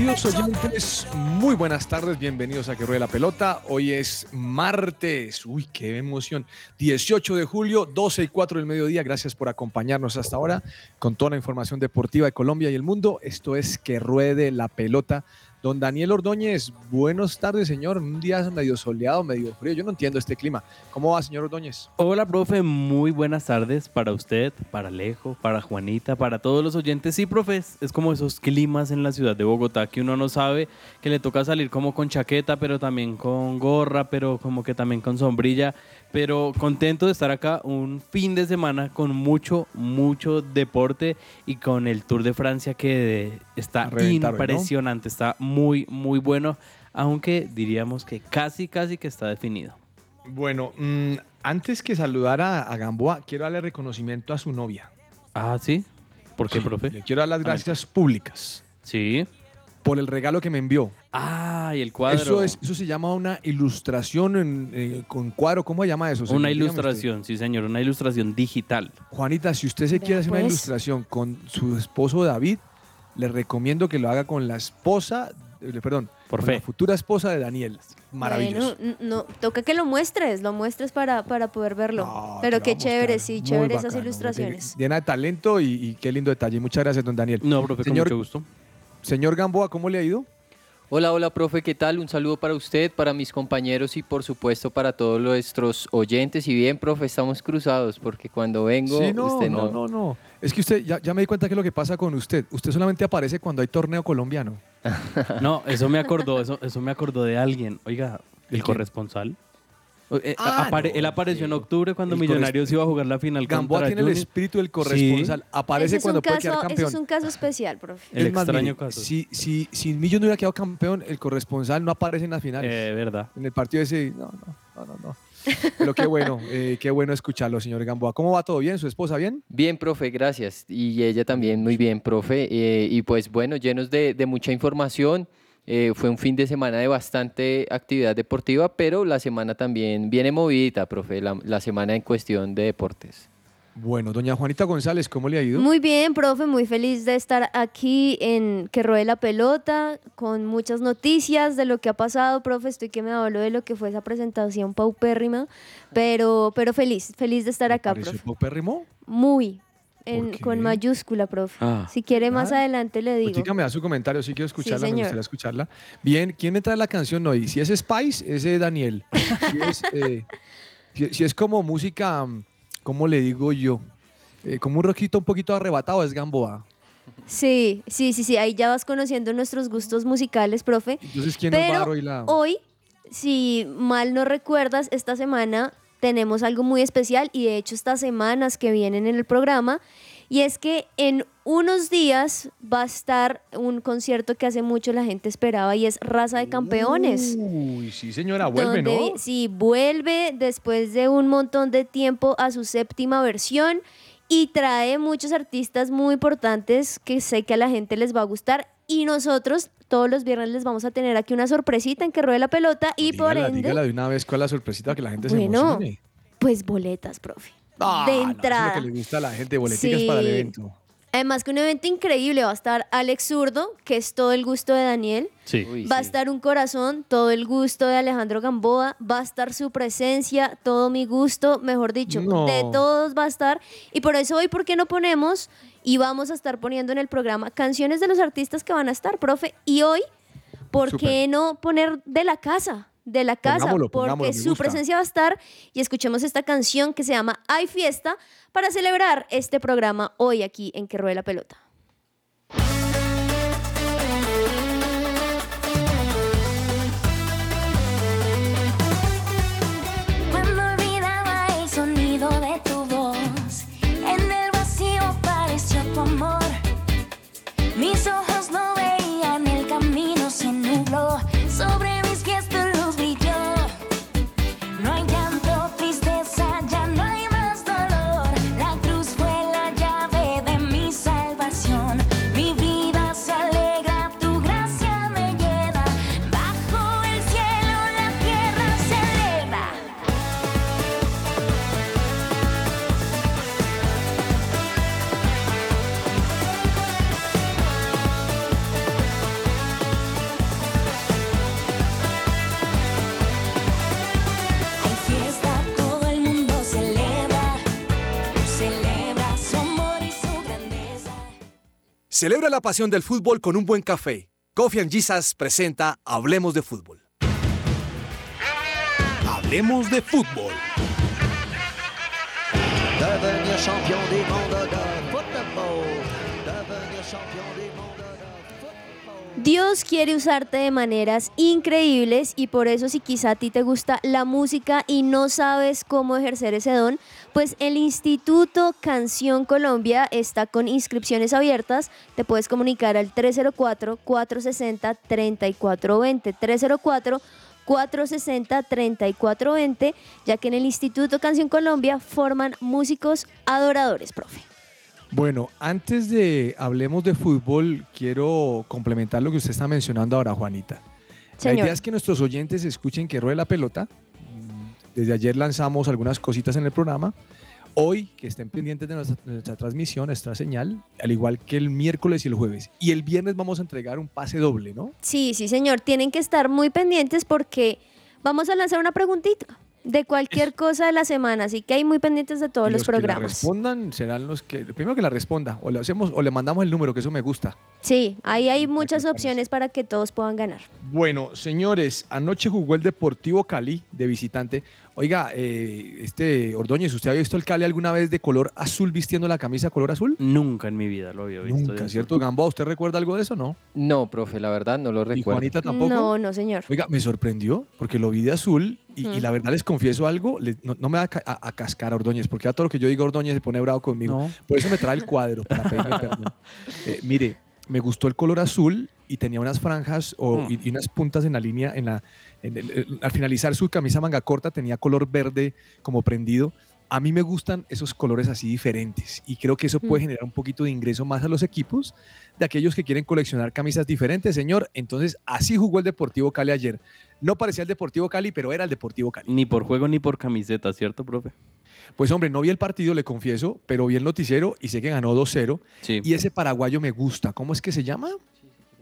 Queridos oyentes, muy buenas tardes, bienvenidos a Que Ruede la Pelota. Hoy es martes, uy, qué emoción, 18 de julio, 12 y 4 del mediodía. Gracias por acompañarnos hasta ahora con toda la información deportiva de Colombia y el mundo. Esto es Que Ruede la Pelota. Don Daniel Ordóñez, buenas tardes, señor. Un día medio soleado, medio frío. Yo no entiendo este clima. ¿Cómo va, señor Ordóñez? Hola, profe, muy buenas tardes para usted, para Alejo, para Juanita, para todos los oyentes. Sí, profe, es es como esos climas en la ciudad de Bogotá que uno no sabe, que le toca salir como con chaqueta, pero también con gorra, pero como que también con sombrilla. Pero contento de estar acá un fin de semana con mucho, mucho deporte y con el Tour de Francia que está impresionante, está muy, muy bueno, aunque diríamos que casi, casi que está definido. Bueno, mm, antes que saludar a, a Gamboa, quiero darle reconocimiento a su novia. Ah, ¿sí? ¿Por qué, Sí, profe? Le quiero dar las gracias públicas Sí. Por el regalo que me envió. Ah, y el cuadro. Eso, es, eso se llama una ilustración en, eh, con cuadro. ¿Cómo se llama eso? Una ilustración, sí, señor, una ilustración digital. Juanita, si usted se quiere hacer una pues. ilustración con su esposo David, le recomiendo que lo haga con la esposa, eh, perdón, Por con fe. la futura esposa de Daniel. Maravilloso. Bueno, no, toca que lo muestres, lo muestres para, para poder verlo. No, Pero qué chévere, sí, chévere esas ilustraciones. Llena de talento y, y qué lindo detalle. Muchas gracias, don Daniel. No, profe, Señor- con mucho gusto. Señor Gamboa, ¿cómo le ha ido? Hola, hola, profe, ¿qué tal? Un saludo para usted, para mis compañeros y por supuesto para todos nuestros oyentes. Y bien, profe, estamos cruzados porque cuando vengo, sí, no, usted no, no, no. Es que usted, ya, ya me di cuenta que es lo que pasa con usted. Usted solamente aparece cuando hay torneo colombiano. No, eso me acordó, eso, eso me acordó de alguien. Oiga, ¿De el corresponsal. Eh, Ah, apare- no, él apareció en octubre cuando El Millonarios iba a jugar la final Gamboa contra tiene el Junior. espíritu del corresponsal. Aparece Ese es, cuando un puede caso, quedar ese campeón. es un caso especial, profe. El Es más, extraño mire, caso. Si, si, si Millo no hubiera quedado campeón, el corresponsal no aparece en las finales. Eh, verdad. en el partido ese, no, no, no, no. no. Pero qué bueno, eh, qué bueno escucharlo, señor Gamboa. ¿Cómo va todo bien? ¿Su esposa bien? Bien, profe, gracias. Y ella también muy bien, profe. Eh, y pues bueno, llenos de, de mucha información. Eh, fue un fin de semana de bastante actividad deportiva, pero la semana también viene movidita, profe, la, la semana en cuestión de deportes. Bueno, doña Juanita González, ¿cómo le ha ido? Muy bien, profe, muy feliz de estar aquí en Que Ruede la Pelota, con muchas noticias de lo que ha pasado, profe. Estoy que me hablo de lo que fue esa presentación paupérrima, pero, pero feliz, feliz de estar ¿Le acá, profe. paupérrimo? Muy, en- con mayúscula, profe. Ah. Si quiere más adelante le digo. Dígame a su comentario, sí quiero escucharla, me señor. gustaría escucharla. Bien, ¿quién me trae la canción hoy? Si es Spice, es eh, Daniel. Si es, eh, si- si es como música, mm, ¿cómo le digo yo? Eh, como un rockito un poquito arrebatado, es Gamboa. Sí, sí, sí, sí, ahí ya vas conociendo nuestros gustos musicales, profe. Entonces, ¿quién nos va a Pero hoy la...? hoy, si mal no recuerdas, esta semana tenemos algo muy especial y de hecho estas semanas que vienen en el programa y es que en unos días va a estar un concierto que hace mucho la gente esperaba y es Raza de Campeones. Uy, sí señora, vuelve, donde ¿no? Sí, vuelve después de un montón de tiempo a su séptima versión y trae muchos artistas muy importantes que sé que a la gente les va a gustar. Y nosotros todos los viernes les vamos a tener aquí una sorpresita en que ruede la pelota y por ende, dígala de una vez cuál es la sorpresita que la gente se Bueno, emocione. pues boletas, profe. Ah, de no, eso es lo entrada. que le gusta a la gente, boleticas Sí. para el evento. Además que un evento increíble va a estar Alex Zurdo, que es todo el gusto de Daniel. Sí. Uy, Va a sí. estar un corazón, todo el gusto de Alejandro Gamboa, va a estar su presencia, todo mi gusto, mejor dicho, No. de todos va a estar. Y por eso hoy, ¿por qué no ponemos y vamos a estar poniendo en el programa canciones de los artistas que van a estar, profe? Y hoy, ¿por qué no poner de la casa? De la casa, Pongámoslo, porque pongámoslo, su presencia va a estar y escuchemos esta canción que se llama Hay Fiesta para celebrar este programa hoy aquí en Que Ruede la Pelota. Celebra la pasión del fútbol con un buen café. Coffee and Jesus presenta Hablemos de Fútbol. Hablemos de Fútbol. Devenir champion du monde de football. Devenir champion du monde de football. Dios quiere usarte de maneras increíbles y por eso si quizá a ti te gusta la música y no sabes cómo ejercer ese don, pues el Instituto Canción Colombia está con inscripciones abiertas. Te puedes comunicar al 304-460-3420. 304 460-3420, ya que en el Instituto Canción Colombia forman músicos adoradores, profe. Bueno, antes de hablemos de fútbol, quiero complementar lo que usted está mencionando ahora, Juanita. La idea es que nuestros oyentes escuchen que ruede la pelota. Mm, Desde ayer lanzamos algunas cositas en el programa. Hoy, que estén pendientes de nuestra, de nuestra transmisión, nuestra señal, al igual que el miércoles y el jueves. Y el viernes vamos a entregar un pase doble, ¿no? Sí, sí, señor. Tienen que estar muy pendientes porque vamos a lanzar una preguntita de cualquier cosa de la semana, así que hay muy pendientes de todos Y los, que la programas. respondan serán los que. Primero que la responda, o le hacemos, o le mandamos el número, que eso me gusta. Sí, ahí hay muchas opciones para que todos puedan ganar. Bueno, señores, anoche jugó el Deportivo Cali de visitante. Oiga, eh, este Ordóñez, ¿usted había visto el Cali alguna vez de color azul vistiendo la camisa color azul? Nunca en mi vida lo había visto. Nunca, ¿cierto? Gamboa, ¿usted recuerda algo de eso, no? No, profe, la verdad no lo ¿Y recuerdo. Juanita tampoco? No, no, señor. Oiga, me sorprendió porque lo vi de azul y, y la verdad les confieso algo, le- no, no me va a, a- a cascar a Ordóñez, porque a todo lo que yo digo Ordóñez se pone bravo conmigo. No. Por eso me trae el cuadro, para pedirme perdón. Eh, mire, me gustó el color azul y tenía unas franjas o, Mm. y, y unas puntas en la línea, en la, en el- el- al finalizar su camisa manga corta tenía color verde como prendido. A mí me gustan esos colores así diferentes y creo que eso puede Mm. generar un poquito de ingreso más a los equipos de aquellos que quieren coleccionar camisas diferentes, señor. Entonces, así jugó el Deportivo Cali ayer. No parecía el Deportivo Cali, pero era el Deportivo Cali. Ni por juego ni por camiseta, ¿cierto, profe? Pues hombre, no vi el partido, le confieso, pero vi el noticiero y sé que ganó 2-0. Sí. Y ese paraguayo me gusta. ¿Cómo es que se llama?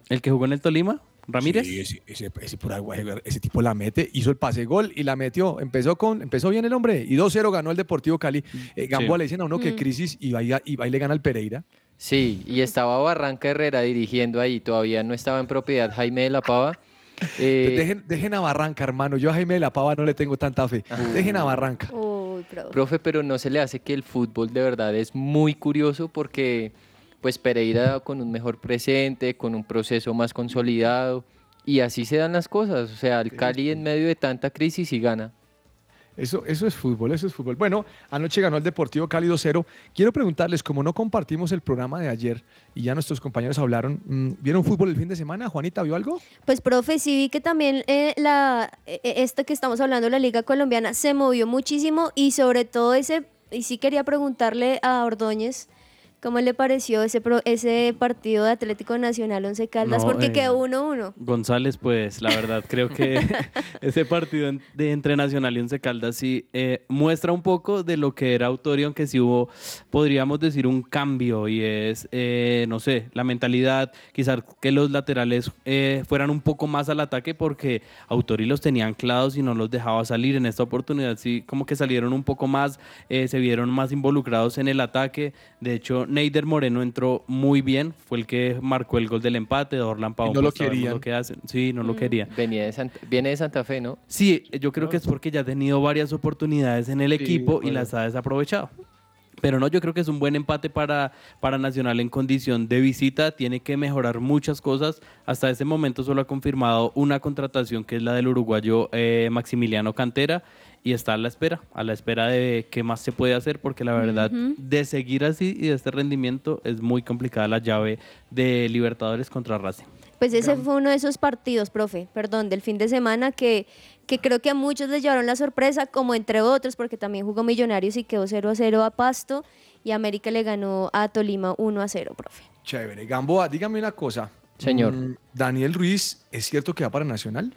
¿El que jugó en el Tolima? ¿Ramírez? Sí, ese, ese, ese paraguayo, ese tipo la mete, hizo el pase gol y la metió. Empezó con, empezó bien el hombre y 2-0 ganó el Deportivo Cali. Eh, Gamboa Sí. le dicen a uno que Mm. crisis y va, y, va y le gana al Pereira. Sí, y estaba Barranca Herrera dirigiendo ahí, todavía no estaba en propiedad Jaime de la Pava. Eh, dejen, dejen a Barranca, hermano. Yo a Jaime de la Pava no le tengo tanta fe. Dejen a Barranca. Uy, profe. Profe, pero no se le hace que el fútbol de verdad es muy curioso porque pues Pereira con un mejor presente, con un proceso más consolidado y así se dan las cosas. O sea, el Cali en medio de tanta crisis y gana. Eso, eso es fútbol, eso es fútbol. Bueno, anoche ganó el Deportivo Cali 2-0. Quiero preguntarles, como no compartimos el programa de ayer y ya nuestros compañeros hablaron, mm, ¿vieron fútbol el fin de semana? Juanita, ¿vio algo? Pues, profe, sí vi que también eh, la, eh, esto que estamos hablando, la Liga Colombiana, se movió muchísimo y sobre todo ese, y sí quería preguntarle a Ordóñez, ¿cómo le pareció ese, pro- ese partido de Atlético Nacional Once Caldas? No, Porque eh, quedó 1-1. González, pues la verdad creo que ese partido de entre Nacional y Once Caldas sí eh, muestra un poco de lo que era Autorio, aunque sí hubo, podríamos decir, un cambio y es, eh, no sé, la mentalidad, quizás que los laterales eh, fueran un poco más al ataque porque Autori los tenía anclados y no los dejaba salir. En esta oportunidad sí como que salieron un poco más, eh, se vieron más involucrados en el ataque. De hecho, Neider Moreno entró muy bien, fue el que marcó el gol del empate, Dorlan Pavón. no lo pues, sabemos querían. lo que hacen. Sí, no lo Mm. quería. Venía de Santa- viene de Santa Fe, ¿no? Sí, yo creo que es porque ya ha tenido varias oportunidades en el Sí, equipo y las ha desaprovechado. Pero no, yo creo que es un buen empate para, para Nacional en condición de visita. Tiene que mejorar muchas cosas. Hasta ese momento solo ha confirmado una contratación que es la del uruguayo eh, Maximiliano Cantera y está a la espera, a la espera de qué más se puede hacer porque la verdad de seguir así y de este rendimiento es muy complicada la llave de Libertadores contra Racing. Pues ese fue uno de esos partidos, profe, perdón, del fin de semana que, que creo que a muchos les llevaron la sorpresa, como entre otros, porque también jugó Millonarios y quedó 0 a 0 a Pasto y América le ganó a Tolima 1 a 0, profe. Chévere. Gamboa, dígame una cosa. Señor. Mm, Daniel Ruiz, ¿es cierto que va para Nacional?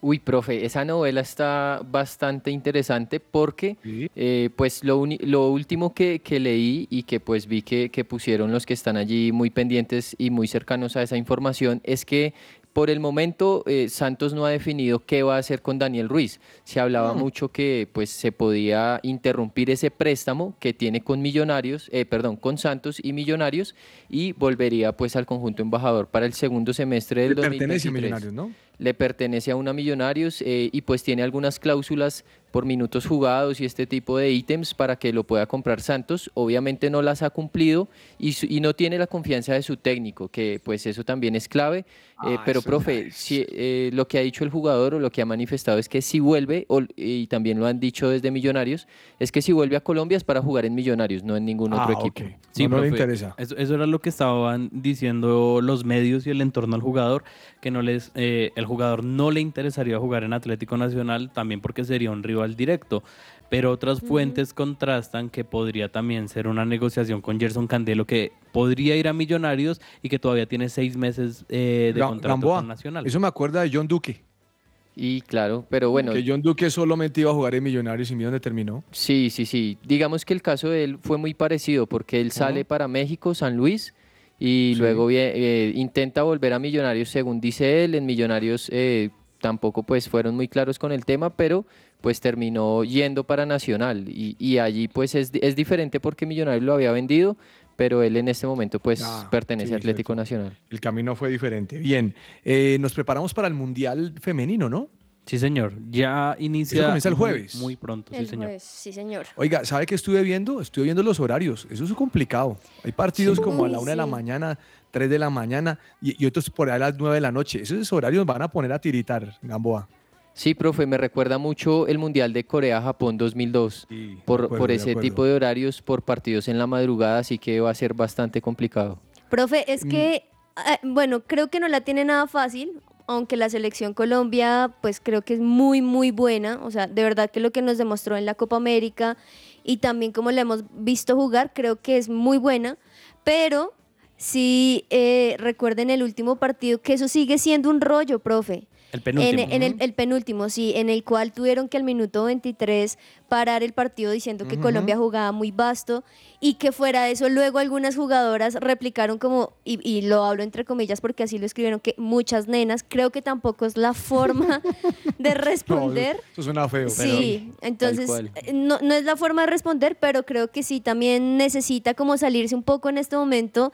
Uy, profe, esa novela está bastante interesante porque, Sí. eh, pues, lo, uni- lo último que, que leí y que pues vi que, que pusieron los que están allí muy pendientes y muy cercanos a esa información es que por el momento, eh, Santos no ha definido qué va a hacer con Daniel Ruiz. Se hablaba Mm. mucho que pues, se podía interrumpir ese préstamo que tiene con Millonarios, eh, perdón, con Santos y Millonarios y volvería pues al conjunto embajador para el segundo semestre del Le pertenece a 2023 Millonarios, ¿no? Le pertenece a una Millonarios eh, y pues tiene algunas cláusulas por minutos jugados y este tipo de ítems para que lo pueda comprar Santos. Obviamente no las ha cumplido y, su- y no tiene la confianza de su técnico, que pues eso también es clave. Eh, Ah, pero profe, es. si, eh, lo que ha dicho el jugador o lo que ha manifestado es que si vuelve, o- y también lo han dicho desde Millonarios, es que si vuelve a Colombia es para jugar en Millonarios, no en ningún otro Ah, equipo. ok. Sí, no, no le profe, interesa. Eso, eso era lo que estaban diciendo los medios y el entorno al jugador, que no les, eh, el jugador no le interesaría jugar en Atlético Nacional, también porque sería un rival directo. Pero otras fuentes contrastan que podría también ser una negociación con Gerson Candelo, que podría ir a Millonarios y que todavía tiene seis meses eh, de Ga- contrato Gamboa. con Nacional. Eso me acuerda de John Duque. Y claro, pero bueno, Que John Duque solamente iba a jugar en Millonarios y mira dónde terminó. Sí, sí, sí. Digamos que el caso de él fue muy parecido porque él sale para México, San Luis, y Sí. luego eh, intenta volver a Millonarios, según dice él. En Millonarios eh, tampoco pues fueron muy claros con el tema, pero pues terminó yendo para Nacional. Y, y allí pues es, es diferente porque Millonarios lo había vendido, pero él en este momento pues Ah, pertenece sí, a Atlético cierto. Nacional. El camino fue diferente. Bien, eh, nos preparamos para el Mundial Femenino, ¿no? Sí, señor. Ya inicia. comienza el jueves. Muy, pronto, sí, El señor. jueves, sí, señor. Oiga, ¿sabe qué estuve viendo? Estuve viendo los horarios. Eso es complicado. Hay partidos Sí. como a la una de la mañana, tres de la mañana y, y otros por ahí a las nueve de la noche. Esos horarios van a poner a tiritar, Gamboa. Sí, profe, me recuerda mucho el Mundial de Corea-Japón 2002. Sí, por, acuerdo, por ese tipo de horarios, por partidos en la madrugada, así que va a ser bastante complicado. Profe, es que, ah, bueno, creo que no la tiene nada fácil, aunque la selección Colombia, pues creo que es muy, muy buena. O sea, de verdad que lo que nos demostró en la Copa América y también como la hemos visto jugar, creo que es muy buena. Pero sí, eh, recuerden el último partido, que eso sigue siendo un rollo, profe. El En, penúltimo. en el, el penúltimo, sí, en el cual tuvieron que al minuto 23 parar el partido diciendo que. Colombia jugaba muy vasto y que fuera de eso luego algunas jugadoras replicaron como, y, y lo hablo entre comillas porque así lo escribieron, que muchas nenas, creo que tampoco es la forma de responder. No, eso suena feo. pero- Sí, entonces cual. eh, no, no es la forma de responder, pero creo que sí también necesita como salirse un poco en este momento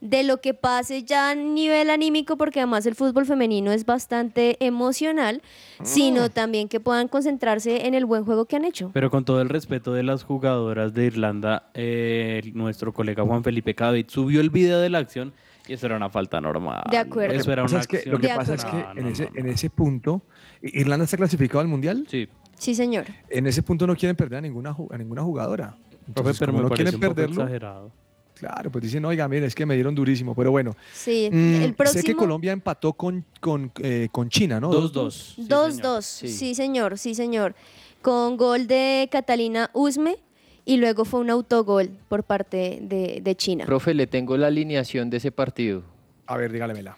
de lo que pase ya a nivel anímico, porque además el fútbol femenino es bastante emocional, sino también que puedan concentrarse en el buen juego que han hecho. Pero con todo el respeto de las jugadoras de Irlanda, eh, nuestro colega Juan Felipe Cadavid subió el video de la acción y eso era una falta normal. De acuerdo. Eso era Lo que una pasa es que, acción. lo que, De pasa es que No, en, no, ese, no, en ese punto, ¿Irlanda está clasificado al Mundial? Sí, Sí, señor. En ese punto no quieren perder a ninguna, a ninguna jugadora. profe, pero como me no parece quieren un poco perderlo, exagerado. Claro, pues dicen, oiga, mire, es que me dieron durísimo. Pero bueno, Sí, mm, el próximo... sé que Colombia empató con, con, eh, con China, ¿no? 2-2. sí, 2-2, señor. sí. señor, sí señor. Con gol de Catalina Usme y luego fue un autogol por parte de, de China. Profe, le tengo la alineación de ese partido. A ver, dígalemela.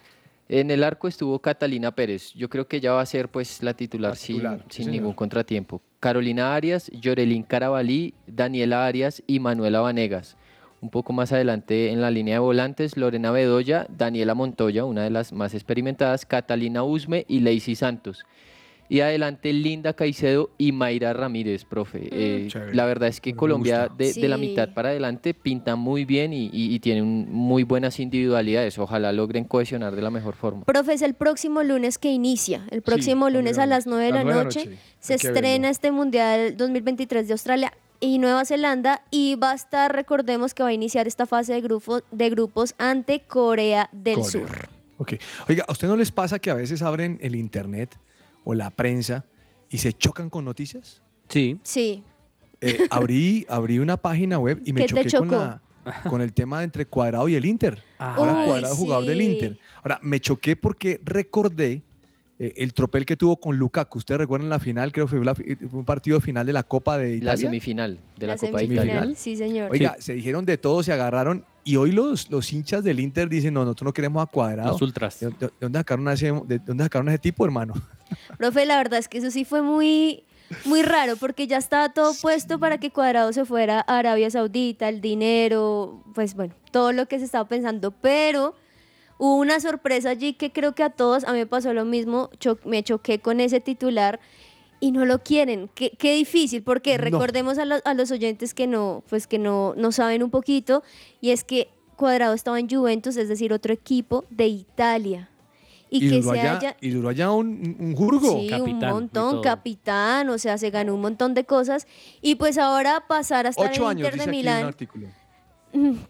En el arco estuvo Catalina Pérez. Yo creo que ya va a ser pues la titular, La sin- titular, sin, sí, señor. ningún contratiempo. Carolina Arias, Yorelín Carabalí, Daniela Arias y Manuela Vanegas. Un poco más adelante en la línea de volantes, Lorena Bedoya, Daniela Montoya, una de las más experimentadas, Catalina Usme y Lacey Santos. Y adelante Linda Caicedo y Mayra Ramírez, profe. Eh, Chévere. la verdad es que Me Colombia de, de la mitad para adelante pinta muy bien y, y- y tiene un- muy buenas individualidades. Ojalá logren cohesionar de la mejor forma. Profe, es el próximo lunes que inicia. El próximo Sí, lunes a las 9 de la noche, se estrena verlo. este Mundial 2023 de Australia y Nueva Zelanda y va a estar, recordemos que va a iniciar esta fase de, grupo, de grupos ante Corea del Corea. Sur. Ok. Oiga, ¿a usted no les pasa que a veces abren el internet o la prensa y se chocan con noticias? Sí, Sí, Eh, abrí, abrí una página web y me ¿Qué te choqué con, chocó? la- con el tema entre Cuadrado y el Inter. Ah. Ahora Uy, Cuadrado jugador del. Inter. Ahora, me choqué porque recordé eh, el tropel que tuvo con Lukaku. Ustedes recuerdan la final, creo que fue, la fue un partido final de la Copa de La Italia. semifinal de la, la Copa de. Italia. Sí, señor. Oiga, se dijeron de todo, se agarraron y hoy los, los hinchas del Inter dicen, no, nosotros no queremos a Cuadrado. los ultras. ¿De, de- de dónde sacaron a ese, de dónde sacaron a ese tipo, hermano? Profe, la verdad es que eso sí fue muy, muy raro porque ya estaba todo puesto para que Cuadrado se fuera a Arabia Saudita, el dinero, pues bueno, todo lo que se estaba pensando, pero Hubo una sorpresa allí que creo que a todos, a mí me pasó lo mismo, cho- me choqué con ese titular y no lo quieren. Qué, qué difícil, porque No. recordemos a, los- a los oyentes que no, pues que no, no saben un poquito, y es que Cuadrado estaba en Juventus, es decir, otro equipo de Italia. Y, Y, que duró se allá, haya... y duró allá un, un jurgo. Sí, capitán un montón, capitán, o sea, se ganó un montón de cosas. Y pues ahora pasar a estar Ocho en años, Inter dice de aquí un Milán, artículo.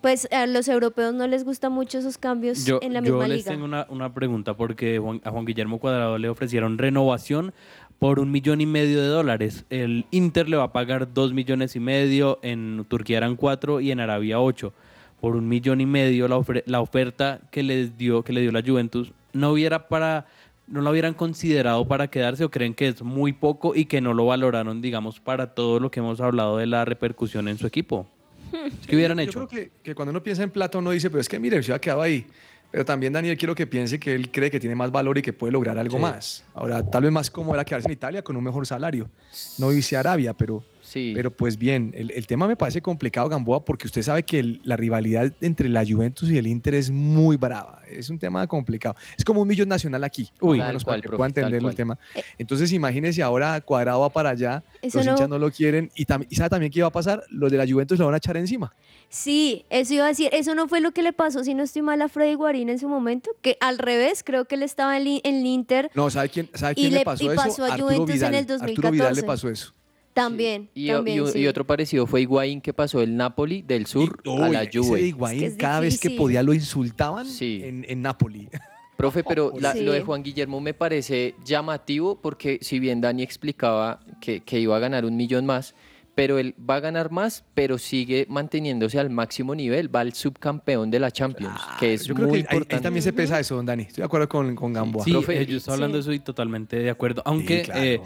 Pues a los europeos no les gustan mucho esos cambios Yo, en la yo misma les liga. tengo una, una pregunta porque Juan- a Juan Guillermo Cuadrado le ofrecieron renovación por un millón y medio de dólares. El Inter le va a pagar dos millones y medio, en Turquía eran cuatro y en Arabia ocho. Por un millón y medio la, ofre- la oferta que les dio, que le dio la Juventus, no hubiera para, no la hubieran considerado para quedarse o creen que es muy poco y que no lo valoraron, digamos, para todo lo que hemos hablado de la repercusión en su equipo. ¿Qué hubieran Yo hecho? creo que, que cuando uno piensa en plata uno dice, pero es que mire, se ha quedado ahí. Pero también Daniel quiero que piense que él cree que tiene más valor y que puede lograr algo Sí. más. Ahora, tal vez más cómodo era quedarse en Italia con un mejor salario. No a Arabia, pero, Sí. pero pues bien, el, el tema me parece complicado, Gamboa, porque usted sabe que el- la rivalidad entre la Juventus y el Inter es muy brava. Es un tema complicado. Es como un millón nacional aquí. Uy. Tal menos cual, para que profe, pueda entender el cual. tema. Entonces, imagínese ahora Cuadrado va para allá, Eso los no- hinchas no lo quieren y, tam- y sabe también qué iba a pasar, los de la Juventus lo van a echar encima. Sí, eso iba a decir, eso no fue lo que le pasó, si no estoy mal, a Freddy Guarín en su momento, que al revés, creo que él estaba en, en el Inter No, ¿sabe quién, sabe quién le- le pasó y eso? pasó a Arturo Juventus en Vidal. el Arturo Vidal le 2014. pasó eso. También. Y, también, y- y sí. otro parecido fue Higuaín que pasó el Napoli del sur Y- a la uy, ese de Juve. Higuaín, Es que cada vez que podía lo insultaban Sí. en, en Napoli. Profe, pero la- Sí. lo de Juan Guillermo me parece llamativo porque si bien Dani explicaba que, que iba a ganar un millón más, pero él va a ganar más, pero sigue manteniéndose al máximo nivel, va al subcampeón de la Champions, que es Yo creo muy que ahí- ahí, importante. también se pesa eso, don Dani. Estoy de acuerdo con, con Gamboa. Sí, Profe, eh, yo estoy hablando sí. de eso y totalmente de acuerdo. Aunque claro. eh,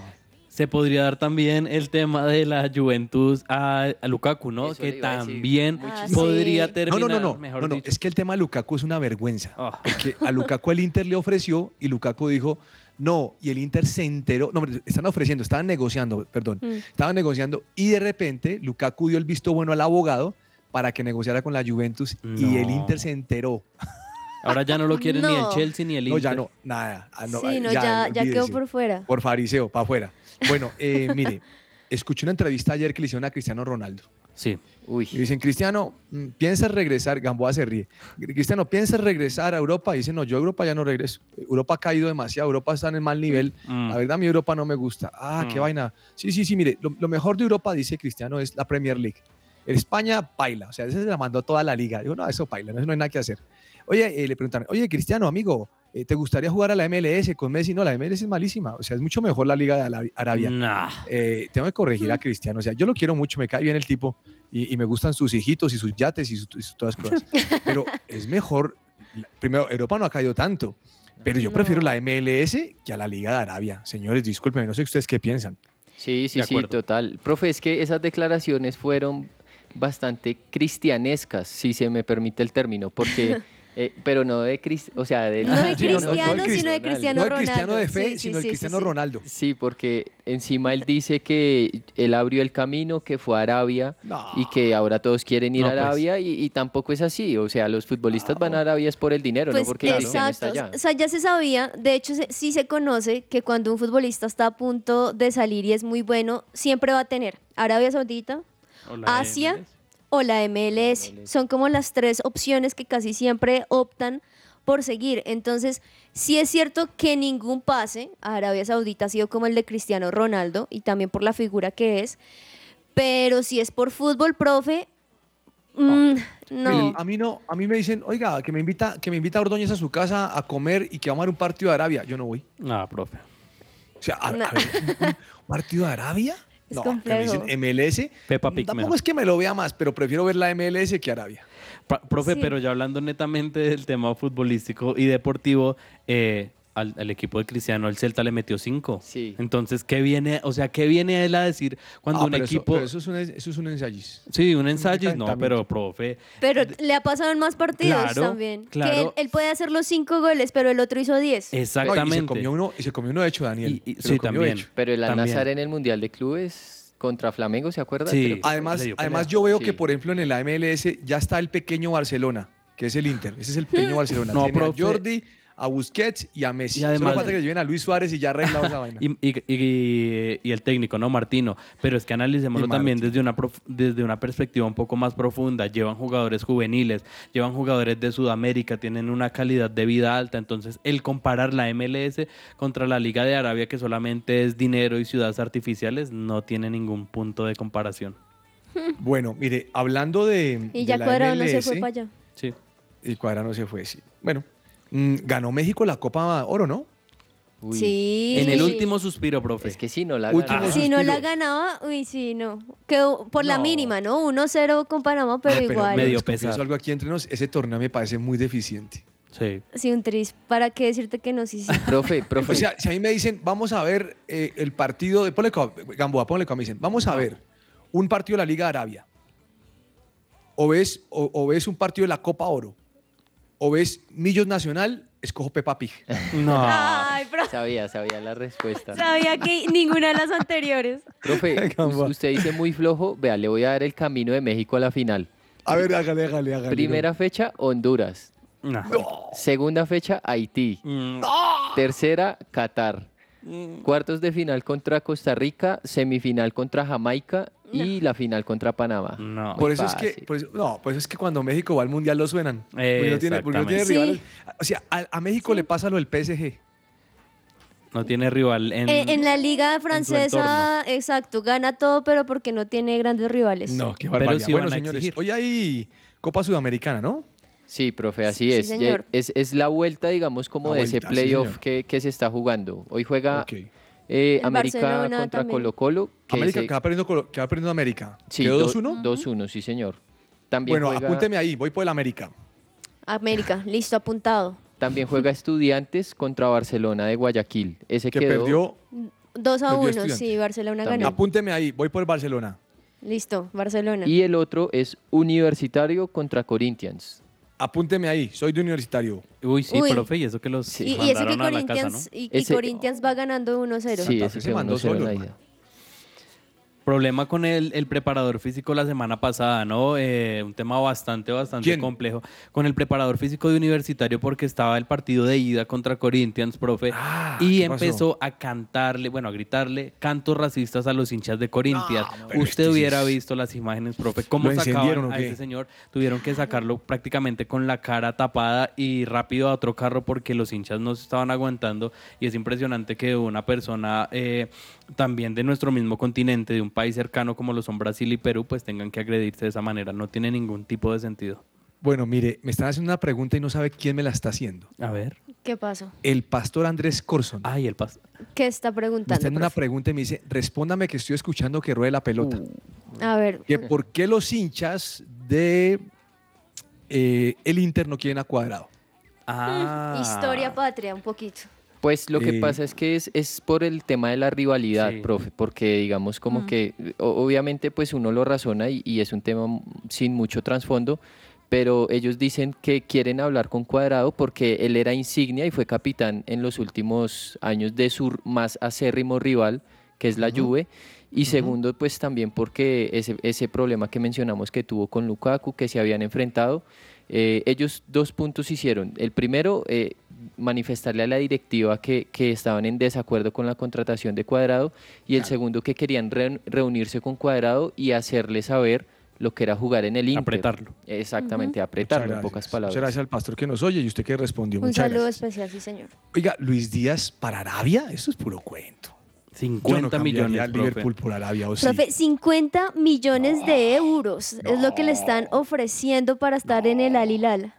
se podría dar también el tema de la Juventus a, a Lukaku, ¿no? Eso que también Ah, podría sí. terminar, No, no, no, no. mejor no, no, dicho. Es que el tema de Lukaku es una vergüenza. Ah. Porque a Lukaku el Inter le ofreció y Lukaku dijo, no, y el Inter se enteró, no, están ofreciendo, estaban negociando, perdón, Mm. estaban negociando y de repente Lukaku dio el visto bueno al abogado para que negociara con la Juventus y el. Inter se enteró. Ahora ya no lo quieren ni el No. Chelsea ni el No, Inter. ya no, nada. ah, no, sí, no, ya, ya, ya quedó por fuera. Por fariseo, para afuera. Bueno, eh, mire, escuché una entrevista ayer que le hicieron a Cristiano Ronaldo. Sí. Uy, Y dicen, Cristiano, mm, ¿piensas regresar? Gamboa se ríe. Cristiano, ¿piensas regresar a Europa? Y dice, no, yo a Europa ya no regreso. Europa ha caído demasiado, Europa está en el mal nivel. Mm. La verdad, a mí Europa no me gusta. Ah, qué Mm. vaina. Sí, sí, sí, mire, lo, lo mejor de Europa, dice Cristiano, es la Premier League. En España, paila. O sea, ese se la mandó toda la liga. Digo, no, eso paila, no, eso no hay nada que hacer. Oye, eh, le preguntaron, oye, Cristiano, amigo, eh, ¿te gustaría jugar a la MLS con Messi? No, la MLS es malísima. O sea, es mucho mejor la Liga de Arabia. Nah. Eh, tengo que corregir a Cristiano. O sea, yo lo quiero mucho, me cae bien el tipo y, y me gustan sus hijitos y sus yates y, su- y sus todas cosas. Pero es mejor. Primero, Europa no ha caído tanto, pero yo No. prefiero la MLS que a la Liga de Arabia. Señores, discúlpenme, no sé ustedes qué piensan. sí, sí, sí, total. Profe, es que esas declaraciones fueron bastante cristianescas, si se me permite el término, porque, eh, pero no de Cris- o sea, de, No de no, no, no Cristiano, de sino de Cristiano. Cristiano no Ronaldo. cristiano de fe, Sí, sino el sí, cristiano sí. Ronaldo. Sí, porque encima él dice que él abrió el camino, que fue a Arabia No. y que ahora todos quieren ir No, a pues. Arabia y, y tampoco es así. O sea, los futbolistas van a Arabia es por el dinero, no Pues porque el cristiano está exacto, allá. o sea, ya se sabía, de hecho se- sí se conoce que cuando un futbolista está a punto de salir y es muy bueno, siempre va a tener Arabia Saudita Asia. O la MLS. Son como las tres opciones que casi siempre optan por seguir. Entonces, sí es cierto que ningún pase a Arabia Saudita ha sido como el de Cristiano Ronaldo y también por la figura que es, pero si es por fútbol, profe, mm, no. A mí no, a mí me dicen, oiga, que me invita, que me invita a Ordóñez a su casa a comer y que vamos a ver un partido de Arabia. Yo no voy. No, profe. O sea, a, a No. ver, ¿un, un partido de Arabia? Es no, complejo. me dicen MLS. Peppa Pig Tampoco mejor. es que me lo vea más, pero prefiero ver la MLS que Arabia. Pa- profe, Sí. pero ya hablando netamente del tema futbolístico y deportivo, eh, al, al equipo de Cristiano, el Celta le metió cinco. Sí. Entonces, ¿qué viene? O sea, ¿qué viene él a decir cuando Ah, un pero eso- equipo... pero eso, es un, eso es un ensayis. Sí, un ensayo, no, pero profe, Pero le ha pasado en más partidos Claro, también. Que claro. él, él puede hacer los cinco goles, pero el otro hizo diez. No, y exactamente. se comió uno, y se comió uno de hecho, Daniel. Y- y- Se sí, también. hecho. Pero el. Al-Nazar en el Mundial de Clubes contra Flamengo, ¿se acuerda? Sí. Pero- Además, además yo veo Sí. que, por ejemplo, en la MLS ya está el pequeño Barcelona. que es el Inter. Ese es el pequeño Barcelona. No, Tiene profe. a Jordi, a Busquets y a Messi. Y además- Solo falta que lleven a Luis Suárez y ya arreglado esa vaina. Y, y- y- y el técnico, ¿no? Martino. Pero es que analicémoslo también desde una, prof- desde una perspectiva un poco más profunda. Llevan jugadores juveniles, llevan jugadores de Sudamérica, tienen una calidad de vida alta. Entonces, el comparar la MLS contra la Liga de Arabia, que solamente es dinero y ciudades artificiales, no tiene ningún punto de comparación. Bueno, mire, hablando de. Y de ya la Cuadrado no se fue para allá. Sí. Y Cuadrado no se fue, sí. Bueno, ganó México la Copa Oro, ¿no? Uy, Sí. En el último suspiro, profe. Es que sí, no la ganaba. Si no la ganaba, uy, sí, no. Quedó por la No. mínima, ¿no? 1-0 con Panamá, pero Ah, igual. medio pesar. algo aquí entre nos, ese torneo me parece muy deficiente. Sí. Sí, un tris. ¿Para qué decirte que no? Sí, sí. Profe, profe. O sea, si a mí me dicen, vamos a ver eh, el partido de. Ponle Gamboa, ponle como me dicen, vamos a ver un partido de la Liga de Arabia. O ves, o, o ves un partido de la Copa Oro. O ves Millos Nacional, escojo Peppa Pig. No. Ay, pero Sabía, sabía la respuesta. sabía que ninguna de las anteriores. Profe, usted dice muy flojo. Vea, le voy a dar el camino de México a la final. A ver, hágale, hágale, hágale. Primera fecha, Honduras. No. Segunda fecha, Haití. Mm, Tercera, Qatar. Cuartos de final contra Costa Rica, semifinal contra Jamaica y la final contra Panamá. No. Por eso es que, Fácil. por eso- no, por eso es que cuando México va al mundial lo suenan. Porque no tiene, porque no tiene Exactamente. rivales. O sea, a, a México le pasa lo del PSG. No tiene rival en, En, en la liga francesa, exacto, gana todo, pero porque no tiene grandes rivales. No, qué Pero barbaridad. sí bueno, van a señores, exigir. hoy hay Copa Sudamericana, ¿no? Sí, profe, así Sí, es. es. Es la vuelta, digamos, como La de ese vuelta, playoff que, que se está jugando. Hoy juega. Eh, América Barcelona contra también. Colo Colo. Que América ese- que va perdiendo, Colo- que va perdiendo América. sí, ¿Quedó do- 2-1? 2-1, sí, señor. También Bueno, juega, apúnteme ahí, voy por el América. América, listo, apuntado. También juega Estudiantes contra Barcelona de Guayaquil. Ese Que quedó perdió. 2 a Perdió 1, Estudiantes. sí, Barcelona También. ganó. Apúnteme ahí, voy por el Barcelona. Listo, Barcelona. Y el otro es Universitario contra Corinthians. Apúnteme ahí, soy de universitario. Uy, sí, Uy. profe, y eso que los y, y ese que mandaron a la casa, ¿no? Corinthians, y, y Ese- Corinthians va ganando 1-0. Sí, Santa ese se mandó 1-0 en solo, hermano. Problema con el, el preparador físico la semana pasada, ¿no? Eh, un tema bastante, bastante ¿Quién? complejo. Con el preparador físico de universitario porque estaba el partido de ida contra Corinthians, profe. Ah, y empezó a cantarle, bueno, a gritarle cantos racistas a los hinchas de Corinthians. No, Usted hubiera es- visto las imágenes, profe. ¿Cómo ¿Lo encendieron sacaban a ese señor? Tuvieron que sacarlo prácticamente con la cara tapada y rápido a otro carro porque los hinchas no se estaban aguantando. Y es impresionante que una persona eh, también de nuestro mismo continente, de un país cercano como lo son Brasil y Perú, pues tengan que agredirse de esa manera. No tiene ningún tipo de sentido. Bueno, mire, me están haciendo una pregunta y no sabe quién me la está haciendo. A ver. ¿Qué pasó? El pastor Andrés Corson. Ay, el pas. ¿Qué está me preguntando? está haciendo una pregunta y me dice, respóndame que estoy escuchando que ruede la pelota. A ver, Que por qué los hinchas de eh, el Inter no quieren a Cuadrado. Ah. historia patria, un poquito. Pues lo que Eh, pasa es que es, es por el tema de la rivalidad, Sí. profe, porque digamos como Mm. que obviamente pues uno lo razona y, y es un tema sin mucho trasfondo, pero ellos dicen que quieren hablar con Cuadrado porque él era insignia y fue capitán en los últimos años de su más acérrimo rival, que es la Juve. Y segundo, pues también porque ese, ese problema que mencionamos que tuvo con Lukaku, que se habían enfrentado, eh, ellos dos puntos hicieron. El primero, eh, manifestarle a la directiva que, que estaban en desacuerdo con la contratación de Cuadrado y el segundo que querían reun- reunirse con Cuadrado y hacerle saber lo que era jugar en el Inter. Apretarlo. Exactamente, apretarlo en pocas palabras. Muchas gracias al pastor que nos oye y usted que respondió. Un Muchas saludo gracias. especial, sí, señor. Oiga, Luis Díaz para Arabia, eso es puro cuento. Yo 50 no cambiaría millones, al profe. Liverpool por Arabia, ¿o sí? Profe, 50 millones de euros es lo que le están ofreciendo para estar en el Al Hilal.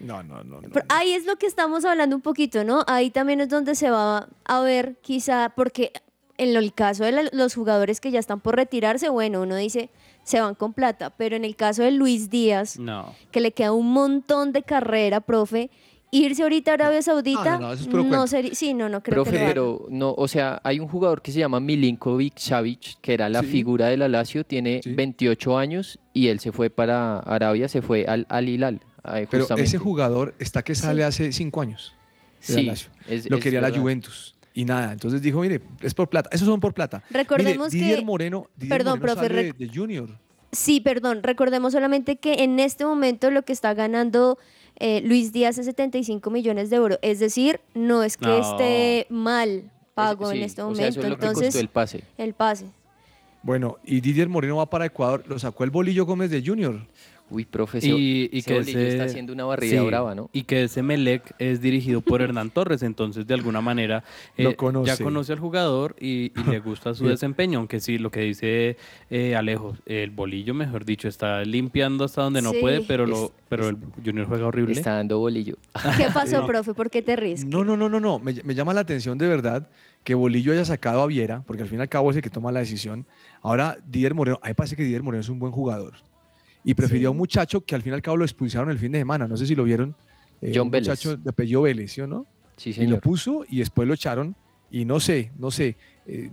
No, no, no. no, Pero no. ahí es lo que estamos hablando un poquito, ¿no? Ahí también es donde se va a ver quizá, porque en el caso de la- los jugadores que ya están por retirarse, bueno, uno dice, se van con plata, pero en el caso de Luis Díaz, No. que le queda un montón de carrera, profe, irse ahorita a Arabia Saudita, no, no, eso es cuento. sería, sí, no, no creo Profe, que lo pero no, o sea, hay un jugador que se llama Milinkovic Savic, que era la Sí. figura de la Lazio, tiene Sí. 28 años y él se fue para Arabia, se fue al Al Hilal. Ahí Pero ese jugador está que sale hace cinco años. Sí, es- Lo es quería la. Juventus. Y nada, entonces dijo, mire, es por plata. Esos son por plata. Recordemos Mire, Didier que- Moreno, Didier Perdón, Moreno profe, sale rec- de Junior. Sí, perdón, recordemos solamente que en este momento lo que está ganando eh, Luis Díaz es 75 millones de euros, es decir, no es que No. esté mal pago Sí, en este o momento, sea, eso es lo que entonces costó el pase. el pase. Bueno, y Didier Moreno va para Ecuador. Lo sacó el Bolillo Gómez de Junior. Uy, profesor. Y, y ese que bolillo ese, está haciendo una barrida sí, brava, ¿no? Y que ese Melec es dirigido por Hernán Torres, entonces de alguna manera Lo eh, conoce. ya conoce al jugador y, y le gusta su desempeño, aunque sí, lo que dice eh, Alejo, el bolillo, mejor dicho, está limpiando hasta donde no Sí. puede, pero, lo, pero el Junior juega horrible. Está dando bolillo. ¿Qué pasó, profe? ¿Por qué te ríes? No, no, no, no, no. Me, me llama la atención de verdad que Bolillo haya sacado a Viera, porque al fin y al cabo es el que toma la decisión. Ahora, Didier Moreno, a mí me parece que Didier Moreno es un buen jugador. Y prefirió a un muchacho que al fin y al cabo lo expulsaron el fin de semana. No sé si lo vieron. eh, John un Vélez. muchacho de apellido Vélez, ¿sí o no? Sí, Y lo señor. puso y después lo echaron. Y no sé, no sé. eh,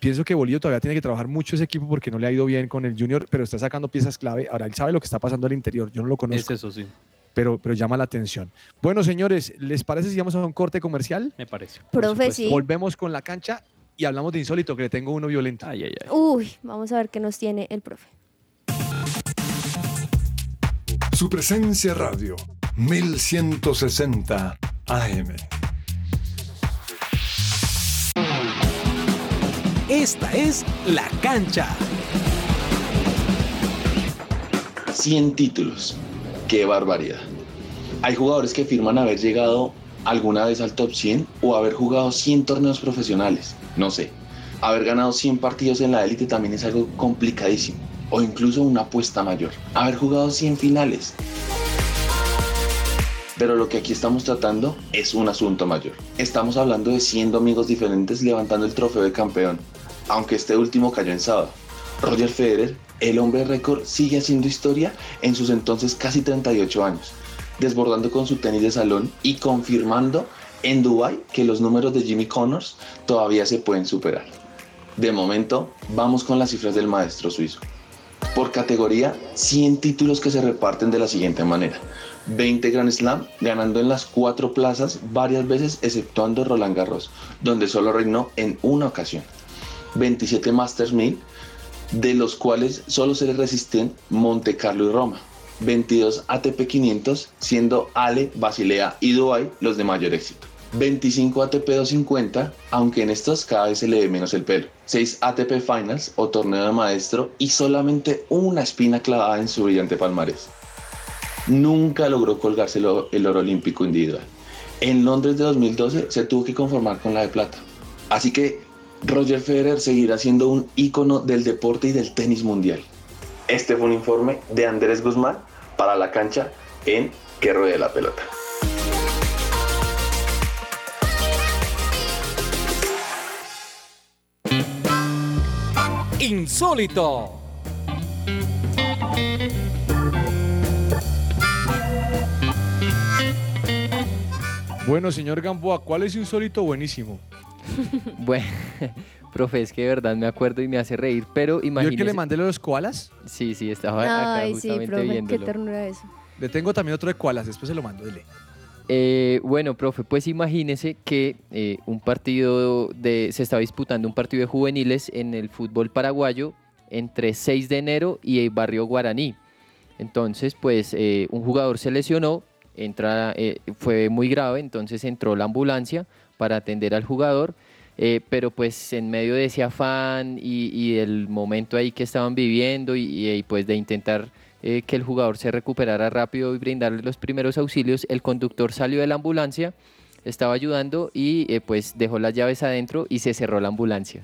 pienso que Bolillo todavía tiene que trabajar mucho ese equipo porque no le ha ido bien con el Junior, pero está sacando piezas clave. Ahora, él sabe lo que está pasando al interior. Yo no lo Es conozco, eso, sí, pero, pero llama la atención. Bueno, señores, ¿les parece si vamos a un corte comercial? me parece. Profe, sí. Volvemos con la cancha y hablamos de insólito, que le tengo uno violento. Ay, ay, ay. Uy, vamos a ver qué nos tiene el profe. Su presencia radio, 1160 AM. Esta es La Cancha. 100 títulos. Qué barbaridad. Hay jugadores que afirman haber llegado alguna vez al top 100 o haber jugado 100 torneos profesionales. No sé. Haber ganado 100 partidos en la élite también es algo complicadísimo. O incluso una apuesta mayor. Haber jugado 100 finales. Pero lo que aquí estamos tratando es un asunto mayor. Estamos hablando de 100 domingos diferentes levantando el trofeo de campeón, aunque este último cayó en sábado. Roger Federer, el hombre récord, sigue haciendo historia en sus entonces casi 38 años, desbordando con su tenis de salón y confirmando en Dubai que los números de Jimmy Connors todavía se pueden superar. De momento, vamos con las cifras del maestro suizo. Por categoría, 100 títulos que se reparten de la siguiente manera. 20 Grand Slam, ganando en las cuatro plazas varias veces, exceptuando Roland Garros, donde solo reinó en una ocasión. 27 Masters 1000, de los cuales solo se le resisten Monte Carlo y Roma. 22 ATP 500, siendo Ale, Basilea y Dubai los de mayor éxito. 25 ATP 250, aunque en estos cada vez se le ve menos el pelo. 6 ATP Finals o torneo de maestro y solamente una espina clavada en su brillante palmarés. Nunca logró colgarse el oro, olímpico individual. En Londres de 2012 se tuvo que conformar con la de plata. Así que Roger Federer seguirá siendo un ícono del deporte y del tenis mundial. Este fue un informe de Andrés Guzmán para la cancha en Que Ruede la Pelota. Insólito. Bueno, señor Gamboa, ¿cuál es insólito buenísimo? Bueno, profe, es que de verdad me acuerdo y me hace reír, pero ¿Yo el que imagínese... le mandé los koalas? Sí, sí, estaba acá Ay, sí, justamente profe, qué viéndolo. ternura eso. Le tengo también otro de koalas, después se lo mando, dele. Eh, bueno, profe, pues imagínese que eh, un partido de, se estaba disputando un partido de juveniles en el fútbol paraguayo entre 6 de enero y el barrio Guaraní. Entonces, pues eh, un jugador se lesionó, entra, fue muy grave, entonces entró la ambulancia para atender al jugador, pero pues en medio de ese afán y, y del momento ahí que estaban viviendo y, y, pues de intentar eh, que el jugador se recuperara rápido y brindarle los primeros auxilios, el conductor salió de la ambulancia, estaba ayudando y eh, pues dejó las llaves adentro y se cerró la ambulancia.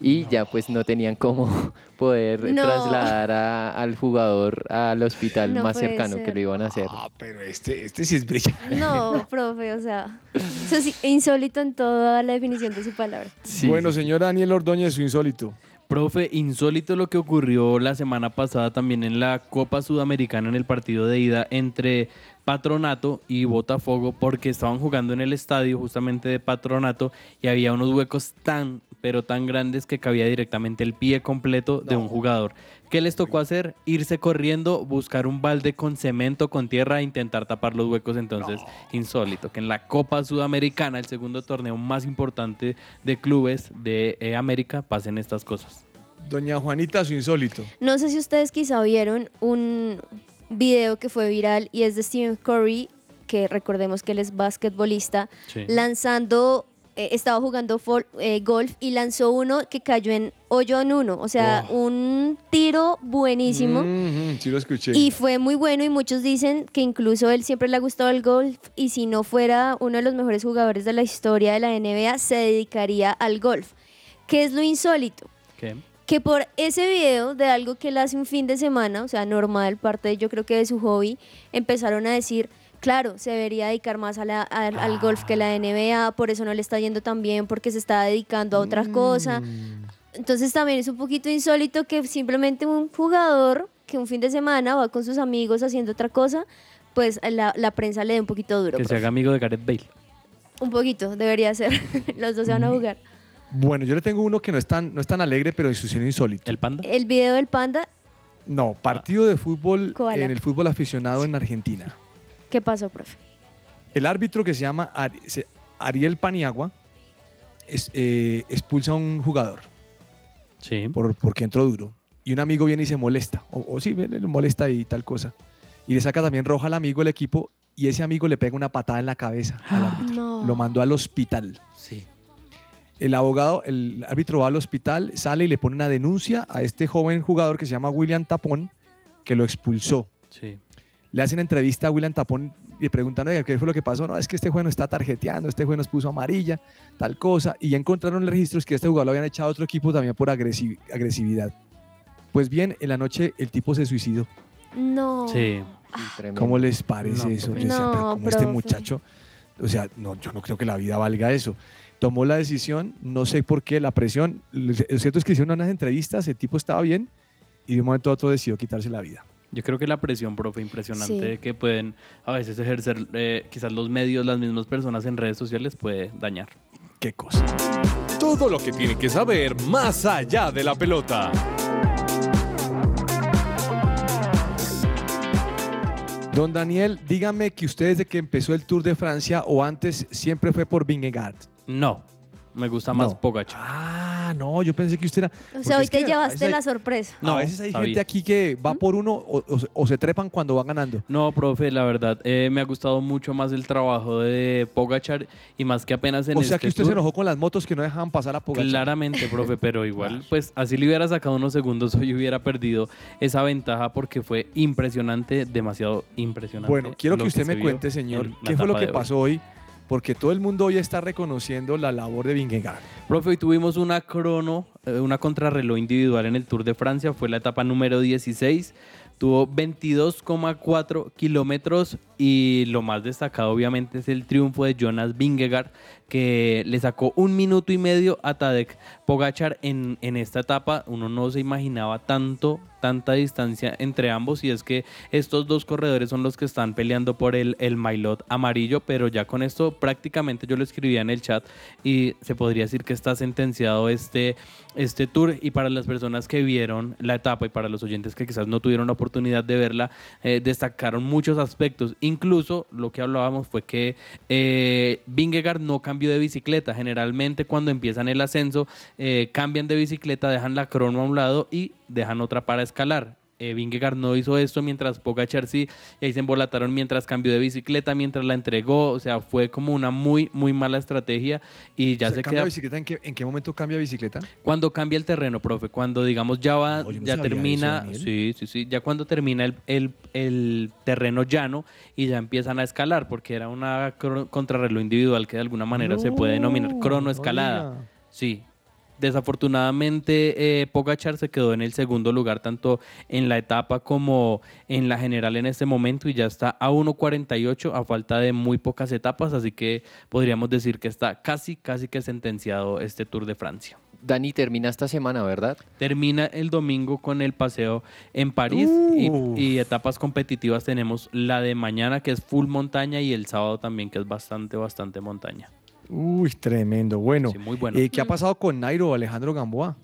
Y ya pues no tenían cómo poder No. trasladar a- al jugador al hospital No más cercano que ser. lo iban a hacer. Ah, pero este, este sí es brillante. No, profe, o sea, eso sí, insólito en toda la definición de su palabra. Sí, bueno, señor Daniel Ordóñez, su insólito. Profe, insólito lo que ocurrió la semana pasada también en la Copa Sudamericana en el partido de ida entre Patronato y Botafogo porque estaban jugando en el estadio justamente de Patronato y había unos huecos tan pero tan grandes que cabía directamente el pie completo de un jugador. ¿Qué les tocó hacer? Irse corriendo, buscar un balde con cemento, con tierra e intentar tapar los huecos. Entonces, insólito que en la Copa Sudamericana, el segundo torneo más importante de clubes de eh, América, pasen estas cosas. Doña Juanita, su insólito. No sé si ustedes quizá vieron un video que fue viral y es de Stephen Curry, que recordemos que él es basquetbolista, Sí. lanzando, eh, estaba jugando eh, golf y lanzó uno que cayó en hoyo en uno, o sea, un tiro buenísimo. Mhm, sí lo escuché. Y fue muy bueno y muchos dicen que incluso él siempre le ha gustado el golf y si no fuera uno de los mejores jugadores de la historia de la NBA, se dedicaría al golf. ¿Qué es lo insólito? ¿Qué? Que por ese video de algo que él hace un fin de semana, o sea, normal, parte yo creo que de su hobby, empezaron a decir, claro, se debería dedicar más a la- al, al golf que la NBA, por eso no le está yendo tan bien, porque se está dedicando a otra cosa. Entonces también es un poquito insólito que simplemente un jugador que un fin de semana va con sus amigos haciendo otra cosa, pues la, la prensa le dé un poquito duro. Que se profe. haga amigo de Gareth Bale. Un poquito, debería ser. Los dos se Mm. van a jugar. Bueno, yo le tengo uno que no es tan, no es tan alegre, pero es insólito. ¿El panda? El video del panda, No, partido de fútbol Koala. en el fútbol aficionado en Argentina. ¿Qué pasó, profe? El árbitro que se llama Ariel Paniagua es- eh, expulsa a un jugador Sí. por, porque entró duro. Y un amigo viene y se molesta. O, o sí, le molesta y tal cosa. Y le saca también roja al amigo del equipo y ese amigo le pega una patada en la cabeza al árbitro. No. Lo mandó al hospital. Sí. El abogado, el árbitro va al hospital, sale y le pone una denuncia a este joven jugador que se llama William Tapón, que lo expulsó. Sí. Le hacen entrevista a William Tapón y le preguntan, "Oiga, ¿qué fue lo que pasó? No, es que este juego nos está tarjeteando, este juego nos puso amarilla, tal cosa. Y ya encontraron registros que este jugador lo habían echado a otro equipo también por agresi- agresividad. Pues bien, en la noche el tipo se suicidó. No. Sí. Tremendo. ¿Cómo les parece No, eso? Yo decía, pero No, ¿cómo este muchacho? O sea, no, yo no creo que la vida valga eso. Tomó la decisión, no sé por qué, la presión. Lo cierto es que hicieron unas entrevistas, el tipo estaba bien y de un momento a otro decidió quitarse la vida. Yo creo que la presión, profe, impresionante Sí. que pueden a veces ejercer eh, quizás los medios, las mismas personas en redes sociales puede dañar. Qué cosa. Todo lo que tiene que saber más allá de la pelota. Don Daniel, dígame que usted desde que empezó el Tour de Francia o antes siempre fue por Vingegaard. No, me gusta más No. Pogacar. Ah, no, yo pensé que usted era... O porque sea, hoy te que a llevaste hay- la sorpresa. a No, veces hay sabía. gente aquí que va por uno o, o se- o se trepan cuando van ganando. No, profe, la verdad, eh, me ha gustado mucho más el trabajo de Pogachar y más que apenas en o sea este que usted se enojó con las motos que no dejaban pasar a Pogacar. Claramente, profe, pero igual, pues así le hubiera sacado unos segundos, hoy hubiera perdido esa ventaja porque fue impresionante, demasiado impresionante. Bueno, quiero que usted me cuente, señor, qué fue lo que hoy. pasó hoy, porque todo el mundo hoy está reconociendo la labor de Vingegaard. Profe, hoy tuvimos una crono, eh, una contrarreloj individual en el Tour de Francia, fue la etapa número 16, tuvo 22,4 kilómetros y lo más destacado obviamente es el triunfo de Jonas Vingegaard que le sacó un minuto y medio a Tadej Pogachar en, en esta etapa. Uno no se imaginaba tanto, tanta distancia entre ambos y es que estos dos corredores son los que están peleando por el, el maillot amarillo, pero ya con esto prácticamente yo lo escribía en el chat y se podría decir que está sentenciado este, este tour y para las personas que vieron la etapa y para los oyentes que quizás no tuvieron la oportunidad de verla, eh, destacaron muchos aspectos. Incluso lo que hablábamos fue que eh, no cambió de bicicleta. Generalmente cuando empiezan el ascenso eh, cambian de bicicleta, dejan la crono a un lado y dejan otra para escalar. Eh, Vingegaard no hizo esto mientras Pogacar sí, y ahí se embolataron mientras cambió de bicicleta, mientras la entregó, o sea, fue como una muy, muy mala estrategia y ya O sea, se ¿cambia queda bicicleta? ¿En qué, en qué momento cambia bicicleta? cuando cambia el terreno, profe, cuando digamos ya va, No, ya termina, eso, sí, sí, sí, ya cuando termina el, el- el terreno llano y ya empiezan a escalar, porque era una contrarreloj individual que de alguna manera se puede denominar No, cronoescalada. no. Sí. Desafortunadamente, eh, Pogachar se quedó en el segundo lugar, tanto en la etapa como en la general en este momento, y ya está a 1.48 a falta de muy pocas etapas, así que podríamos decir que está casi, casi que sentenciado este Tour de Francia. Dani termina esta semana, ¿verdad? Termina el domingo con el paseo en París y- etapas competitivas tenemos la de mañana que es full montaña y el sábado también que es bastante, bastante montaña. Uy, tremendo. Bueno, Sí, muy bueno. eh, ¿qué ha pasado con Nairo Alejandro Gamboa?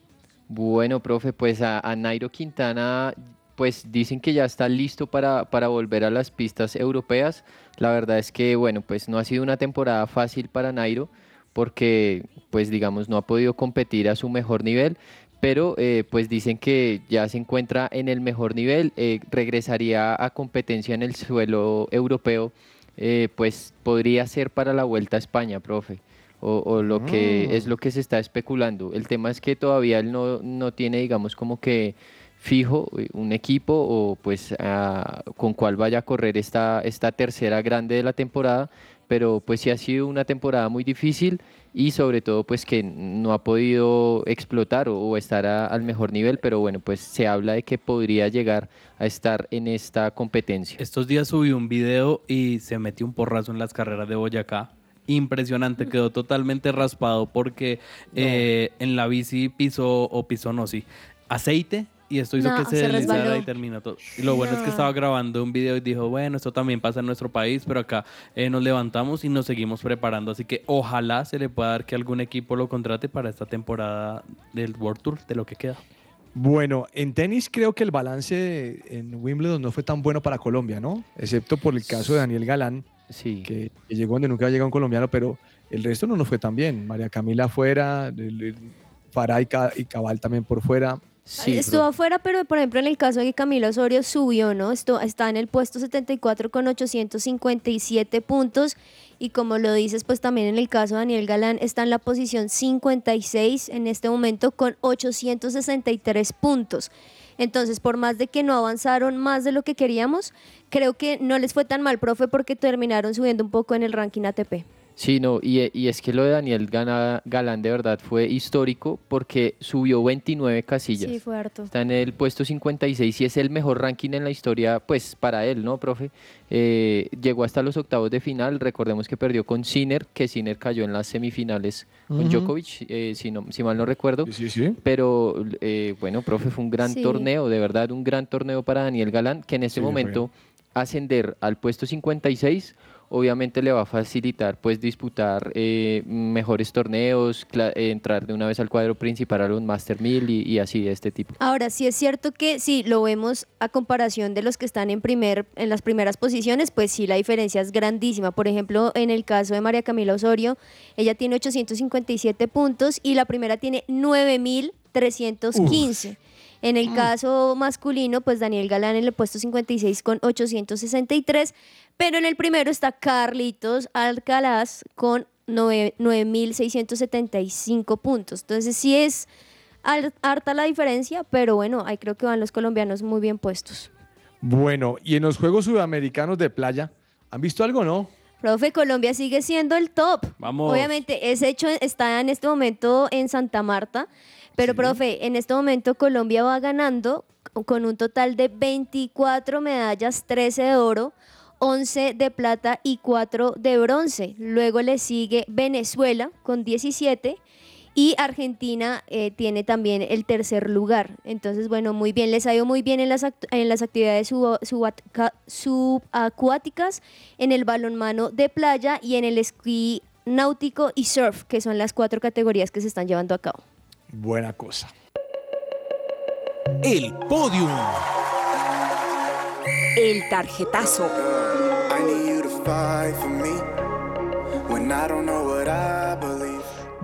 Bueno, profe, pues a, a Nairo Quintana, pues dicen que ya está listo para, para volver a las pistas europeas. La verdad es que, bueno, pues no ha sido una temporada fácil para Nairo porque, pues digamos, no ha podido competir a su mejor nivel. pero eh, pues dicen que ya se encuentra en el mejor nivel, eh, regresaría a competencia en el suelo europeo, eh, pues podría ser para la vuelta a España, profe. O, o lo que Mm. es lo que se está especulando. El tema es que todavía él no, no tiene, digamos, como que fijo eh, un equipo o pues con cuál vaya a correr esta, esta tercera grande de la temporada, pero pues sí ha sido una temporada muy difícil y sobre todo pues que no ha podido explotar o, o estar a- al mejor nivel, pero bueno, pues se habla de que podría llegar a estar en esta competencia. Estos días subí un video y se metió un porrazo en las carreras de Boyacá. Impresionante, quedó totalmente raspado porque eh, en la bici pisó, o pisó no, sí, aceite y esto hizo No, que se, se deslizara resbaló. y terminó todo. Y lo bueno es que estaba grabando un video y dijo, bueno, esto también pasa en nuestro país, pero acá eh, nos levantamos y nos seguimos preparando. Así que ojalá se le pueda dar que algún equipo lo contrate para esta temporada del World Tour, de lo que queda. Bueno, en tenis creo que el balance en Wimbledon no fue tan bueno para Colombia, ¿no? Excepto por el caso de Daniel Galán, Sí. que, que llegó donde nunca llegado un colombiano, pero el resto no nos fue tan bien. María Camila afuera, el- Farah y Cabal también por fuera. Sí, Estuvo profe. afuera, pero por ejemplo en el caso de que Camilo Osorio subió, ¿no? Esto, está en el puesto 74 con 857 puntos y como lo dices, pues también en el caso de Daniel Galán está en la posición 56 en este momento con 863 puntos. Entonces, por más de que no avanzaron más de lo que queríamos, creo que no les fue tan mal, profe, porque terminaron subiendo un poco en el ranking ATP. Sí, no, y, y es que lo de Daniel Gana- Galán de verdad fue histórico porque subió 29 casillas. Sí, fue harto. Está en el puesto 56 y es el mejor ranking en la historia, pues para él, ¿no, profe? Eh, llegó hasta los octavos de final, recordemos que perdió con Sinner, que Sinner cayó en las semifinales con. Djokovic, eh, si, no, si mal no recuerdo. Sí, sí, sí. Pero eh, bueno, profe, fue un gran Sí. torneo, de verdad, un gran torneo para Daniel Galán, que en este momento ascender al puesto 56 obviamente le va a facilitar pues disputar eh, mejores torneos, eh, entrar de una vez al cuadro principal a los Master 1000 y, y así de este tipo. Ahora, sí es cierto que si lo vemos a comparación de los que están en, primer, en las primeras posiciones, pues sí la diferencia es grandísima. Por ejemplo, en el caso de María Camila Osorio, ella tiene 857 puntos y la primera tiene 9315. En el caso masculino, pues Daniel Galán en el puesto 56 con 863, pero en el primero está Carlitos Alcalaz con nueve- 9675 puntos. Entonces sí es harta la diferencia, pero bueno, ahí creo que van los colombianos muy bien puestos. Bueno, y en los Juegos Sudamericanos de Playa, ¿han visto algo, no? Profe, Colombia sigue siendo el top. Vamos. Obviamente, ese hecho está en este momento en Santa Marta, pero profe, en este momento Colombia va ganando con un total de 24 medallas, 13 de oro, 11 de plata y 4 de bronce. Luego le sigue Venezuela con 17 y Argentina eh, tiene también el tercer lugar. Entonces, bueno, muy bien, les ha ido muy bien en las, act- en las actividades subaca- subacuáticas, en el balonmano de playa y en el esquí náutico y surf, que son las cuatro categorías que se están llevando a cabo. Buena cosa. El podium. El tarjetazo.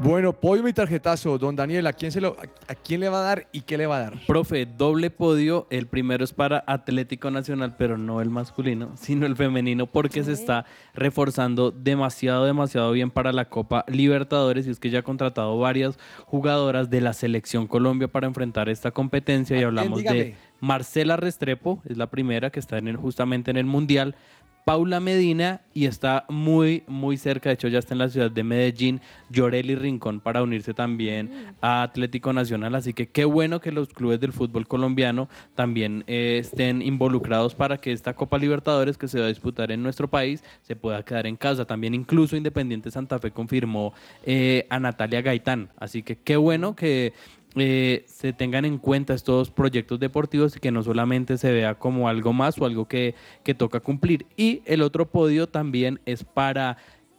Bueno, podio y tarjetazo. Don Daniel, ¿a quién, se lo, a, a quién le va a dar y qué le va a dar? Profe, doble podio. El primero es para Atlético Nacional, pero no el masculino, sino el femenino, porque se está reforzando demasiado, demasiado bien para la Copa Libertadores. Y es que ya ha contratado varias jugadoras de la Selección Colombia para enfrentar esta competencia. Y hablamos de. Marcela Restrepo, es la primera que está en el, justamente en el Mundial. Paula Medina y está muy, muy cerca, de hecho ya está en la ciudad de Medellín, Llorelli Rincón para unirse también a Atlético Nacional, así que qué bueno que los clubes del fútbol colombiano también eh, estén involucrados para que esta Copa Libertadores que se va a disputar en nuestro país se pueda quedar en casa. También incluso Independiente Santa Fe confirmó eh, a Natalia Gaitán, así que qué bueno que eh, se tengan en cuenta estos proyectos deportivos y que no solamente se vea como algo más o algo que, que toca cumplir. Y el otro podio también es para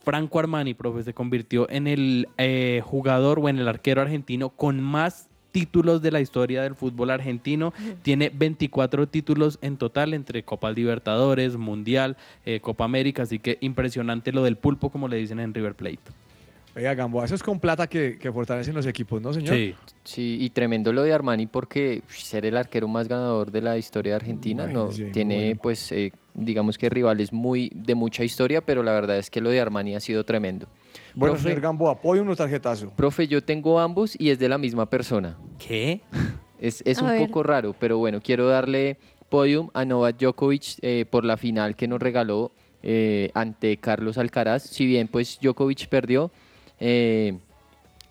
Franco Armani, profe, se convirtió en el eh, jugador o en el arquero argentino con más títulos de la historia del fútbol argentino. Tiene 24 títulos en total entre Copa Libertadores, Mundial, eh, Copa América, así que impresionante lo del pulpo, como le dicen en River Plate. Oiga, Gamboa, eso es con plata que, que fortalecen los equipos, ¿no, señor? Sí, y tremendo lo de Armani porque ser el arquero más ganador de la historia de Argentina, no tiene bueno. pues eh, digamos que rivales muy de mucha historia, pero la verdad es que lo de Armani ha sido tremendo. Bueno, Profe, señor Gamboa, apoyo unos tarjetazo. profe, yo tengo ambos y es de la misma persona. ¿Qué? Es, es A un ver. poco raro, pero bueno, quiero darle podium a Novak Djokovic eh, por la final que nos regaló eh, ante Carlos Alcaraz. Si bien pues Djokovic perdió, eh,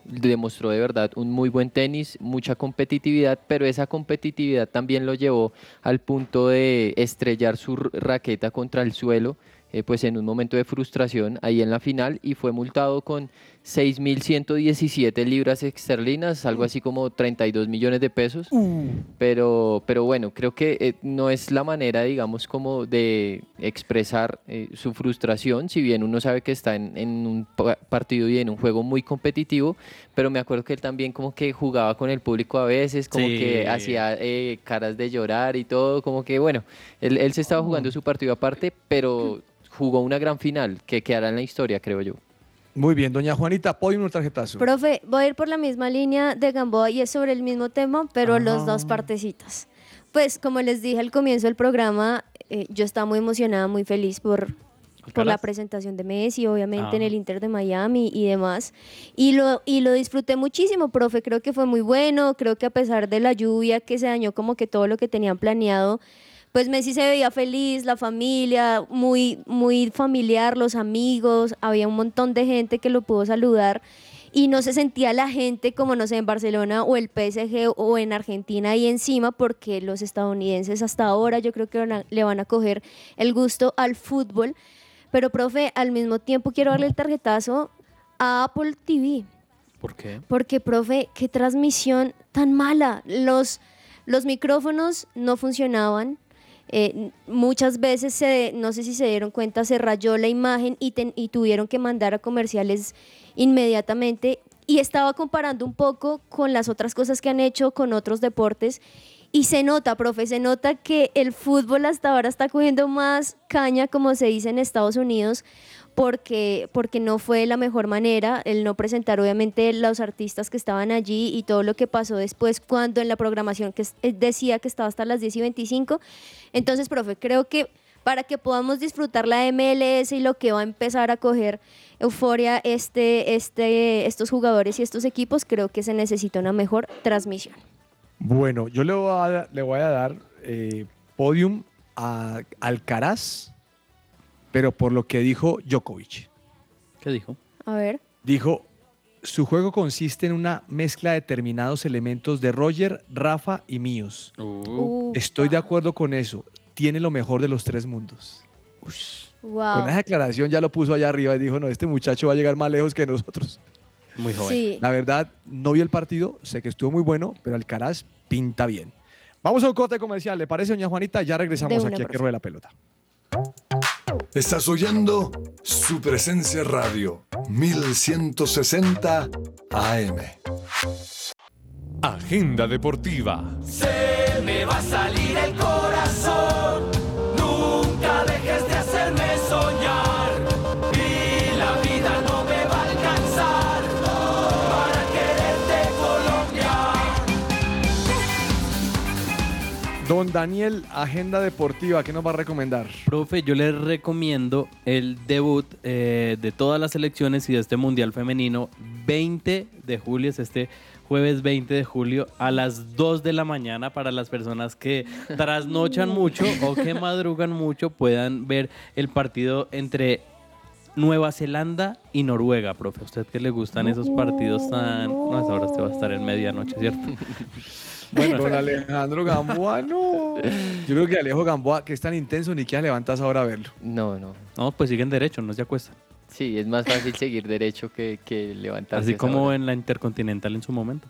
demostró de verdad un muy buen tenis, mucha competitividad, pero esa competitividad también lo llevó al punto de estrellar su raqueta contra el suelo, eh, pues en un momento de frustración ahí en la final y fue multado con 6.117 libras esterlinas, algo así como 32 millones de pesos. Pero, pero bueno, creo que eh, no es la manera, digamos, como de expresar eh, su frustración, si bien uno sabe que está en, en un pa- partido y en un juego muy competitivo, pero me acuerdo que él también como que jugaba con el público a veces, como Sí. que hacía eh, caras de llorar y todo, como que bueno, él, él se estaba jugando su partido aparte, pero jugó una gran final que quedará en la historia, creo yo. Muy bien, doña Juanita, apoyo unos tarjetazo. Profe, voy a ir por la misma línea de Gamboa y es sobre el mismo tema, pero los dos partecitas. Pues como les dije al comienzo del programa, eh, yo estaba muy emocionada, muy feliz por, por la presentación de Messi, obviamente en Ah. el Inter de Miami y demás. Y lo, y lo disfruté muchísimo, profe, creo que fue muy bueno, creo que a pesar de la lluvia que se dañó como que todo lo que tenían planeado, pues Messi se veía feliz, la familia, muy, muy familiar, los amigos, había un montón de gente que lo pudo saludar y no se sentía la gente como, no sé, en Barcelona o el PSG o en Argentina ahí encima, porque los estadounidenses hasta ahora yo creo que van a- le van a coger el gusto al fútbol. Pero, profe, al mismo tiempo quiero darle el tarjetazo a Apple TV. ¿Por qué? Porque, profe, qué transmisión tan mala. Los, los micrófonos no funcionaban. Eh, muchas veces, se, no sé si se dieron cuenta, se rayó la imagen y, ten- y tuvieron que mandar a comerciales inmediatamente. Y estaba comparando un poco con las otras cosas que han hecho con otros deportes. Y se nota, profe, se nota que el fútbol hasta ahora está cogiendo más caña, como se dice en Estados Unidos, porque, porque no fue la mejor manera el no presentar obviamente los artistas que estaban allí y todo lo que pasó después cuando en la programación que eh, decía que estaba hasta las 10 y 25. Entonces, profe, creo que para que podamos disfrutar la MLS y lo que va a empezar a coger euforia este, este, estos jugadores y estos equipos, creo que se necesita una mejor transmisión. Bueno, yo le voy a, le voy a dar eh, podium a Alcaraz, pero por lo que dijo Djokovic. ¿Qué dijo? A ver. Dijo, su juego consiste en una mezcla de determinados elementos de Roger, Rafa y míos. Uh, Estoy de acuerdo con eso. Tiene lo mejor de los tres mundos. wow. Con esa declaración ya lo puso allá arriba y dijo, no, este muchacho va a llegar más lejos que nosotros. Muy joven. Sí. La verdad, no vi el partido, sé que estuvo muy bueno, pero Alcaraz pinta bien. Vamos a un corte comercial, ¿le parece, doña Juanita? Ya regresamos una, aquí a que ruede la pelota. Estás oyendo su presencia radio 1160 AM. Agenda deportiva. Se me va a salir el corazón. Don Daniel, agenda deportiva, ¿qué nos va a recomendar? Profe, yo les recomiendo el debut eh, de todas las selecciones y de este Mundial Femenino 20 de julio, es este jueves 20 de julio a las 2 de la mañana para las personas que trasnochan mucho o que madrugan mucho puedan ver el partido entre Nueva Zelanda y Noruega, profe. ¿A usted que le gustan esos partidos tan... No, esa hora usted va a estar en medianoche, ¿cierto? Bueno, don Alejandro Gamboa, no. Yo creo que Alejo Gamboa, que es tan intenso, ni que levantas ahora a verlo. No, no. No, pues siguen derecho, no se acuestan. Sí, es más fácil seguir derecho que, que levantarse. Así como hora. en la Intercontinental en su momento.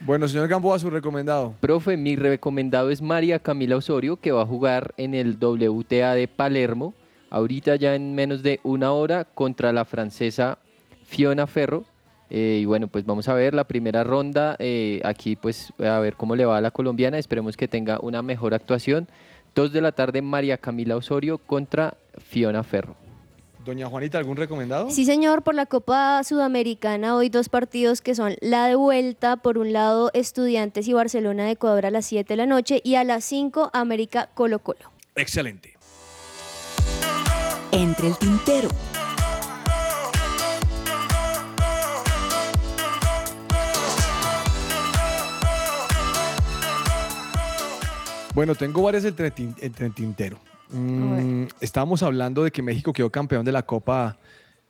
Bueno, señor Gamboa, su recomendado. Profe, mi recomendado es María Camila Osorio, que va a jugar en el WTA de Palermo, ahorita ya en menos de una hora, contra la francesa Fiona Ferro. Eh, y bueno, pues vamos a ver la primera ronda. eh, aquí pues a ver cómo le va a la colombiana. Esperemos que tenga una mejor actuación. Dos de la tarde, María Camila Osorio contra Fiona Ferro. Doña Juanita, ¿algún recomendado? Sí, señor, por la Copa Sudamericana hoy dos partidos que son la de vuelta, por un lado Estudiantes y Barcelona de Ecuador a las 7 de la noche y a las 5 América Colo Colo. Excelente. Entre el tintero. Bueno, tengo varias entre, el tintero. Mm, estábamos hablando de que México quedó campeón de la Copa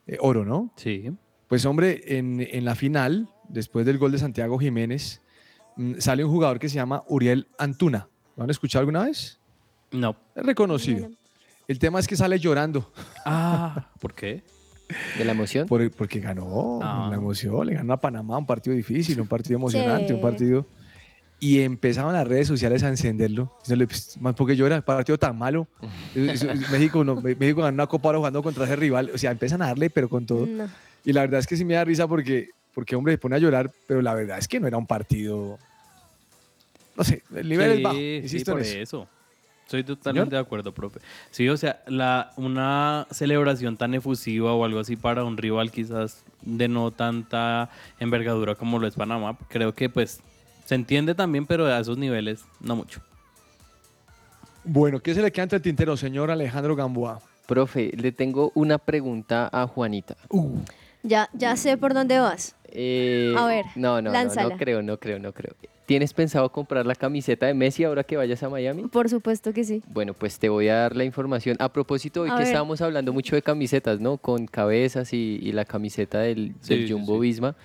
eh, Oro, ¿no? Sí. Pues hombre, en, en la final, después del gol de Santiago Jiménez, mm, sale un jugador que se llama Uriel Antuna. ¿Lo han escuchado alguna vez? No. Es reconocido. El tema es que sale llorando. Ah, ¿por qué? ¿De la emoción? Por- porque ganó, Ah. la emoción, le ganó a Panamá, un partido difícil, un partido emocionante, Sí. un partido... Y empezaron las redes sociales a encenderlo. diciéndole, "Pues, más porque llora, partido tan malo. México, no, México ganó una Copa Oro jugando contra ese rival. O sea, empiezan a darle, pero con todo. No. Y la verdad es que sí me da risa porque, porque hombre, se pone a llorar, pero la verdad es que no era un partido. No sé, el nivel sí, es bajo. sí, Insisto por en eso. eso. Soy totalmente Señor. de acuerdo, profe. Sí, o sea, la, una celebración tan efusiva o algo así para un rival quizás de no tanta envergadura como lo es Panamá, creo que pues se entiende también, pero a esos niveles no mucho. Bueno, ¿qué se le queda entre el tintero, señor Alejandro Gamboa? Profe, le tengo una pregunta a Juanita. Ya, ya sé por dónde vas. Eh, A ver, no, no, no, lánzala. no creo, no creo, no creo. ¿Tienes pensado comprar la camiseta de Messi ahora que vayas a Miami? Por supuesto que sí. Bueno, pues te voy a dar la información. A propósito, hoy A que ver. estábamos hablando mucho de camisetas, ¿no? Con cabezas y, y la camiseta del, Sí, del Jumbo sí. Visma.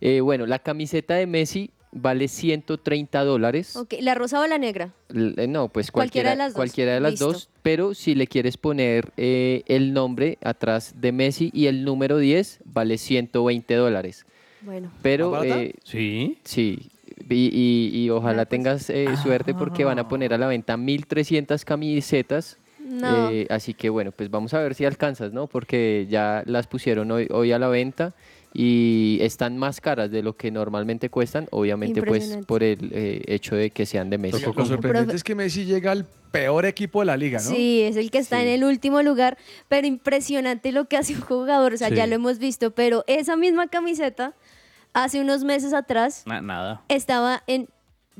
Eh, bueno, la camiseta de Messi vale 130 dólares. Ok, ¿La rosa o la negra? L- eh, No, pues Cualquiera cualquiera, de las dos. cualquiera de las Listo. dos, pero si le quieres poner eh, el nombre atrás de Messi y el número 10, vale 120 dólares. Bueno. Pero eh, Sí. sí, y, y- y ojalá pues. tengas eh, suerte porque van a poner a la venta 1300 camisetas. No. eh, así que bueno, pues vamos a ver si alcanzas, ¿no? Porque ya las pusieron hoy, hoy a la venta y están más caras de lo que normalmente cuestan, obviamente pues por el eh, hecho de que sean de Messi. Lo sorprendente es que Messi llega al peor equipo de la liga, ¿no? Sí, es el que está Sí. en el último lugar, pero impresionante lo que hace un jugador, o sea, Sí. ya lo hemos visto, pero esa misma camiseta, hace unos meses atrás, Na- nada. estaba en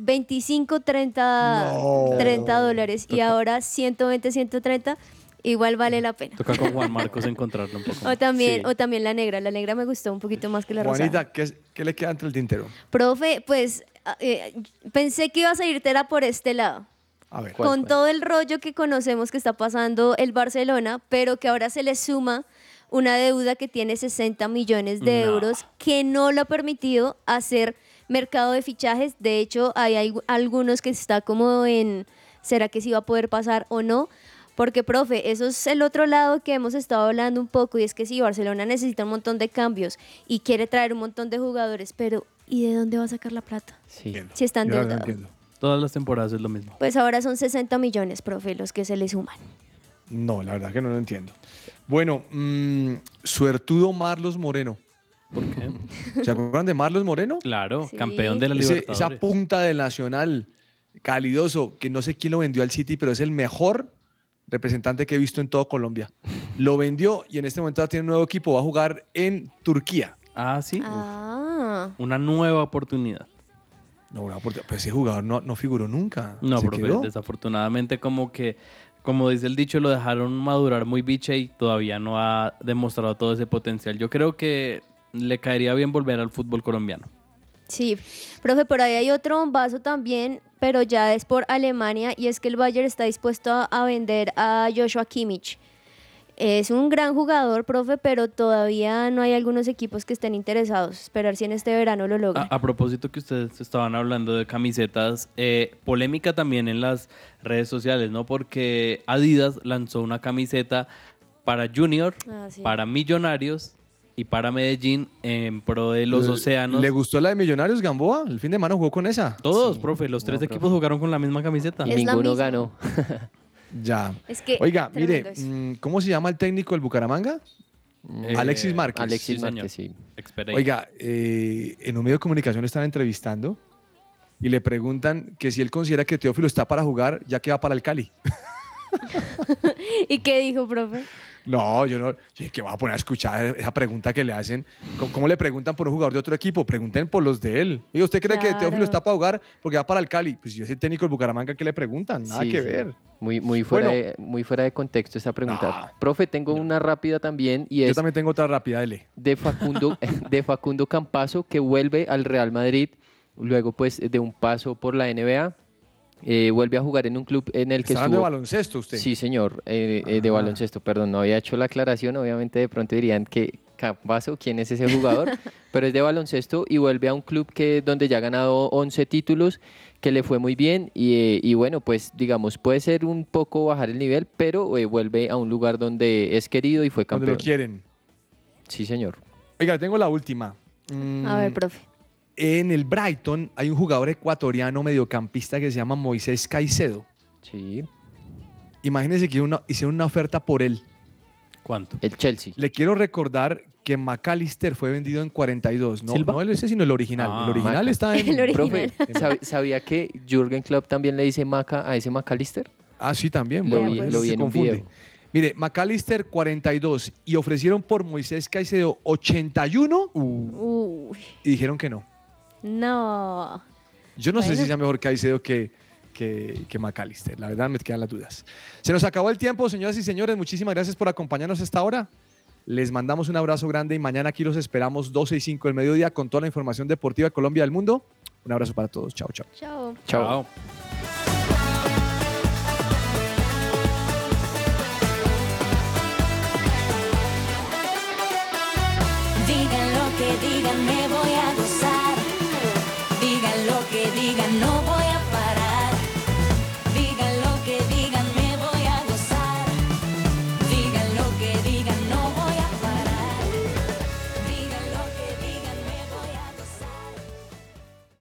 25, 30, No. 30 dólares y ahora 120, 130, igual vale la pena. Toca con Juan Marcos encontrarlo un poco. O más. también, Sí. o también la negra, la negra me gustó un poquito más que la rosa. Juanita, ¿qué, es- qué le queda entre el tintero? Profe, pues ah, eh, pensé que iba a salir tela por este lado. A ver. ¿Cuál, con cuál? todo el rollo que conocemos que está pasando el Barcelona, pero que ahora se le suma una deuda que tiene 60 millones de No. euros que no lo ha permitido hacer mercado de fichajes. De hecho, hay, hay algunos que está como en, ¿será que sí va a poder pasar o no? Porque, profe, eso es el otro lado que hemos estado hablando un poco y es que sí, Barcelona necesita un montón de cambios y quiere traer un montón de jugadores, pero ¿y de dónde va a sacar la plata? Sí. Si está Yo la verdad endeudado. entiendo. Todas las temporadas es lo mismo. Pues ahora son 60 millones, profe, los que se le suman. No, la verdad que no lo entiendo. Bueno, mm, suertudo Marlos Moreno. ¿Por qué? ¿Se acuerdan de Marlos Moreno? Claro, Sí. campeón de la Ese- Libertadores. esa punta del Nacional, calidoso, que no sé quién lo vendió al City, pero es el mejor representante que he visto en todo Colombia. Lo vendió y en este momento tiene un nuevo equipo, va a jugar en Turquía. Ah, sí. Ah. Una nueva oportunidad. No, una oportunidad, pero ese jugador no, no figuró nunca. No, ¿Se profe, quedó? desafortunadamente como que, como dice el dicho, lo dejaron madurar muy biche y todavía no ha demostrado todo ese potencial. Yo creo que le caería bien volver al fútbol colombiano. Sí, profe, por ahí hay otro vaso también, pero ya es por Alemania y es que el Bayern está dispuesto a, vender a Joshua Kimmich. Es un gran jugador, profe, pero todavía no hay algunos equipos que estén interesados. Esperar si en este verano lo A, logran. a propósito que ustedes estaban hablando de camisetas, eh, polémica también en las redes sociales, ¿no? Porque Adidas lanzó una camiseta para Junior, Ah, sí. para Millonarios y para Medellín en pro de los ¿Le- océanos. ¿Le gustó la de Millonarios Gamboa? El fin de semana jugó con esa. Todos, profe, los tres profe. equipos jugaron con la misma camiseta. Es la Ninguno ganó. Ya. Es que Oiga, mire, eso. mm, ¿cómo se llama el técnico del Bucaramanga? Eh, Alexis Márquez. Alexis Sí. Márquez, sí. Oiga, eh, en un medio de comunicación están entrevistando y le preguntan que si él considera que Teófilo está para jugar ya que va para el Cali. ¿Y qué dijo, profe? No, yo no. yo ¿Qué va a poner a escuchar esa pregunta que le hacen? ¿Cómo, cómo le preguntan por un jugador de otro equipo? Pregunten por los de él. Y ¿usted cree que. Teófilo está para jugar porque va para el Cali? Pues yo soy técnico del Bucaramanga, ¿qué le preguntan? Nada Sí, que sí. ver. Muy, muy, fuera Bueno. de, muy fuera de contexto esta pregunta. No. Profe, tengo una rápida también y Yo es también tengo otra rápida, dele. de Facundo, de Facundo Campazo que vuelve al Real Madrid luego pues de un paso por la NBA. Eh, vuelve a jugar en un club en el que Está hablando de estuvo... baloncesto usted. Sí, señor, eh, eh, de Ah. baloncesto, perdón, no había hecho la aclaración, obviamente de pronto dirían que Campazo, ¿quién es ese jugador? Pero es de baloncesto y vuelve a un club que donde ya ha ganado 11 títulos, que le fue muy bien y, eh, y bueno, pues digamos, puede ser un poco bajar el nivel, pero eh, vuelve a un lugar donde es querido y fue Cuando campeón. lo quieren. Sí, señor. Oiga, tengo la última. A Mm, ver, profe. En el Brighton hay un jugador ecuatoriano mediocampista que se llama Moisés Caicedo. Sí. Imagínense que una, hicieron una oferta por él. ¿Cuánto? El Chelsea. Le quiero recordar que McAllister fue vendido en 42. No, ¿Silva? no el ese, sino el original. Ah, el original Maca. está en. El original. Profe, ¿sab- ¿sabía que Jürgen Klopp también le dice Maca a ese McAllister? Ah, sí, también. Lo bueno, vi- pues, lo se vi en un confunde. video. Mire, McAllister 42 y ofrecieron por Moisés Caicedo 81 Uy, y dijeron que no. No. Yo no sé si sea mejor Caicedo que, que, que McAllister. La verdad me quedan las dudas. Se nos acabó el tiempo, señoras y señores. Muchísimas gracias por acompañarnos hasta ahora. Les mandamos un abrazo grande y mañana aquí los esperamos 12 y 5 del mediodía con toda la información deportiva de Colombia y del mundo. Un abrazo para todos. Chao, chao. Chao. Chao. Digan lo que digan, me voy a no one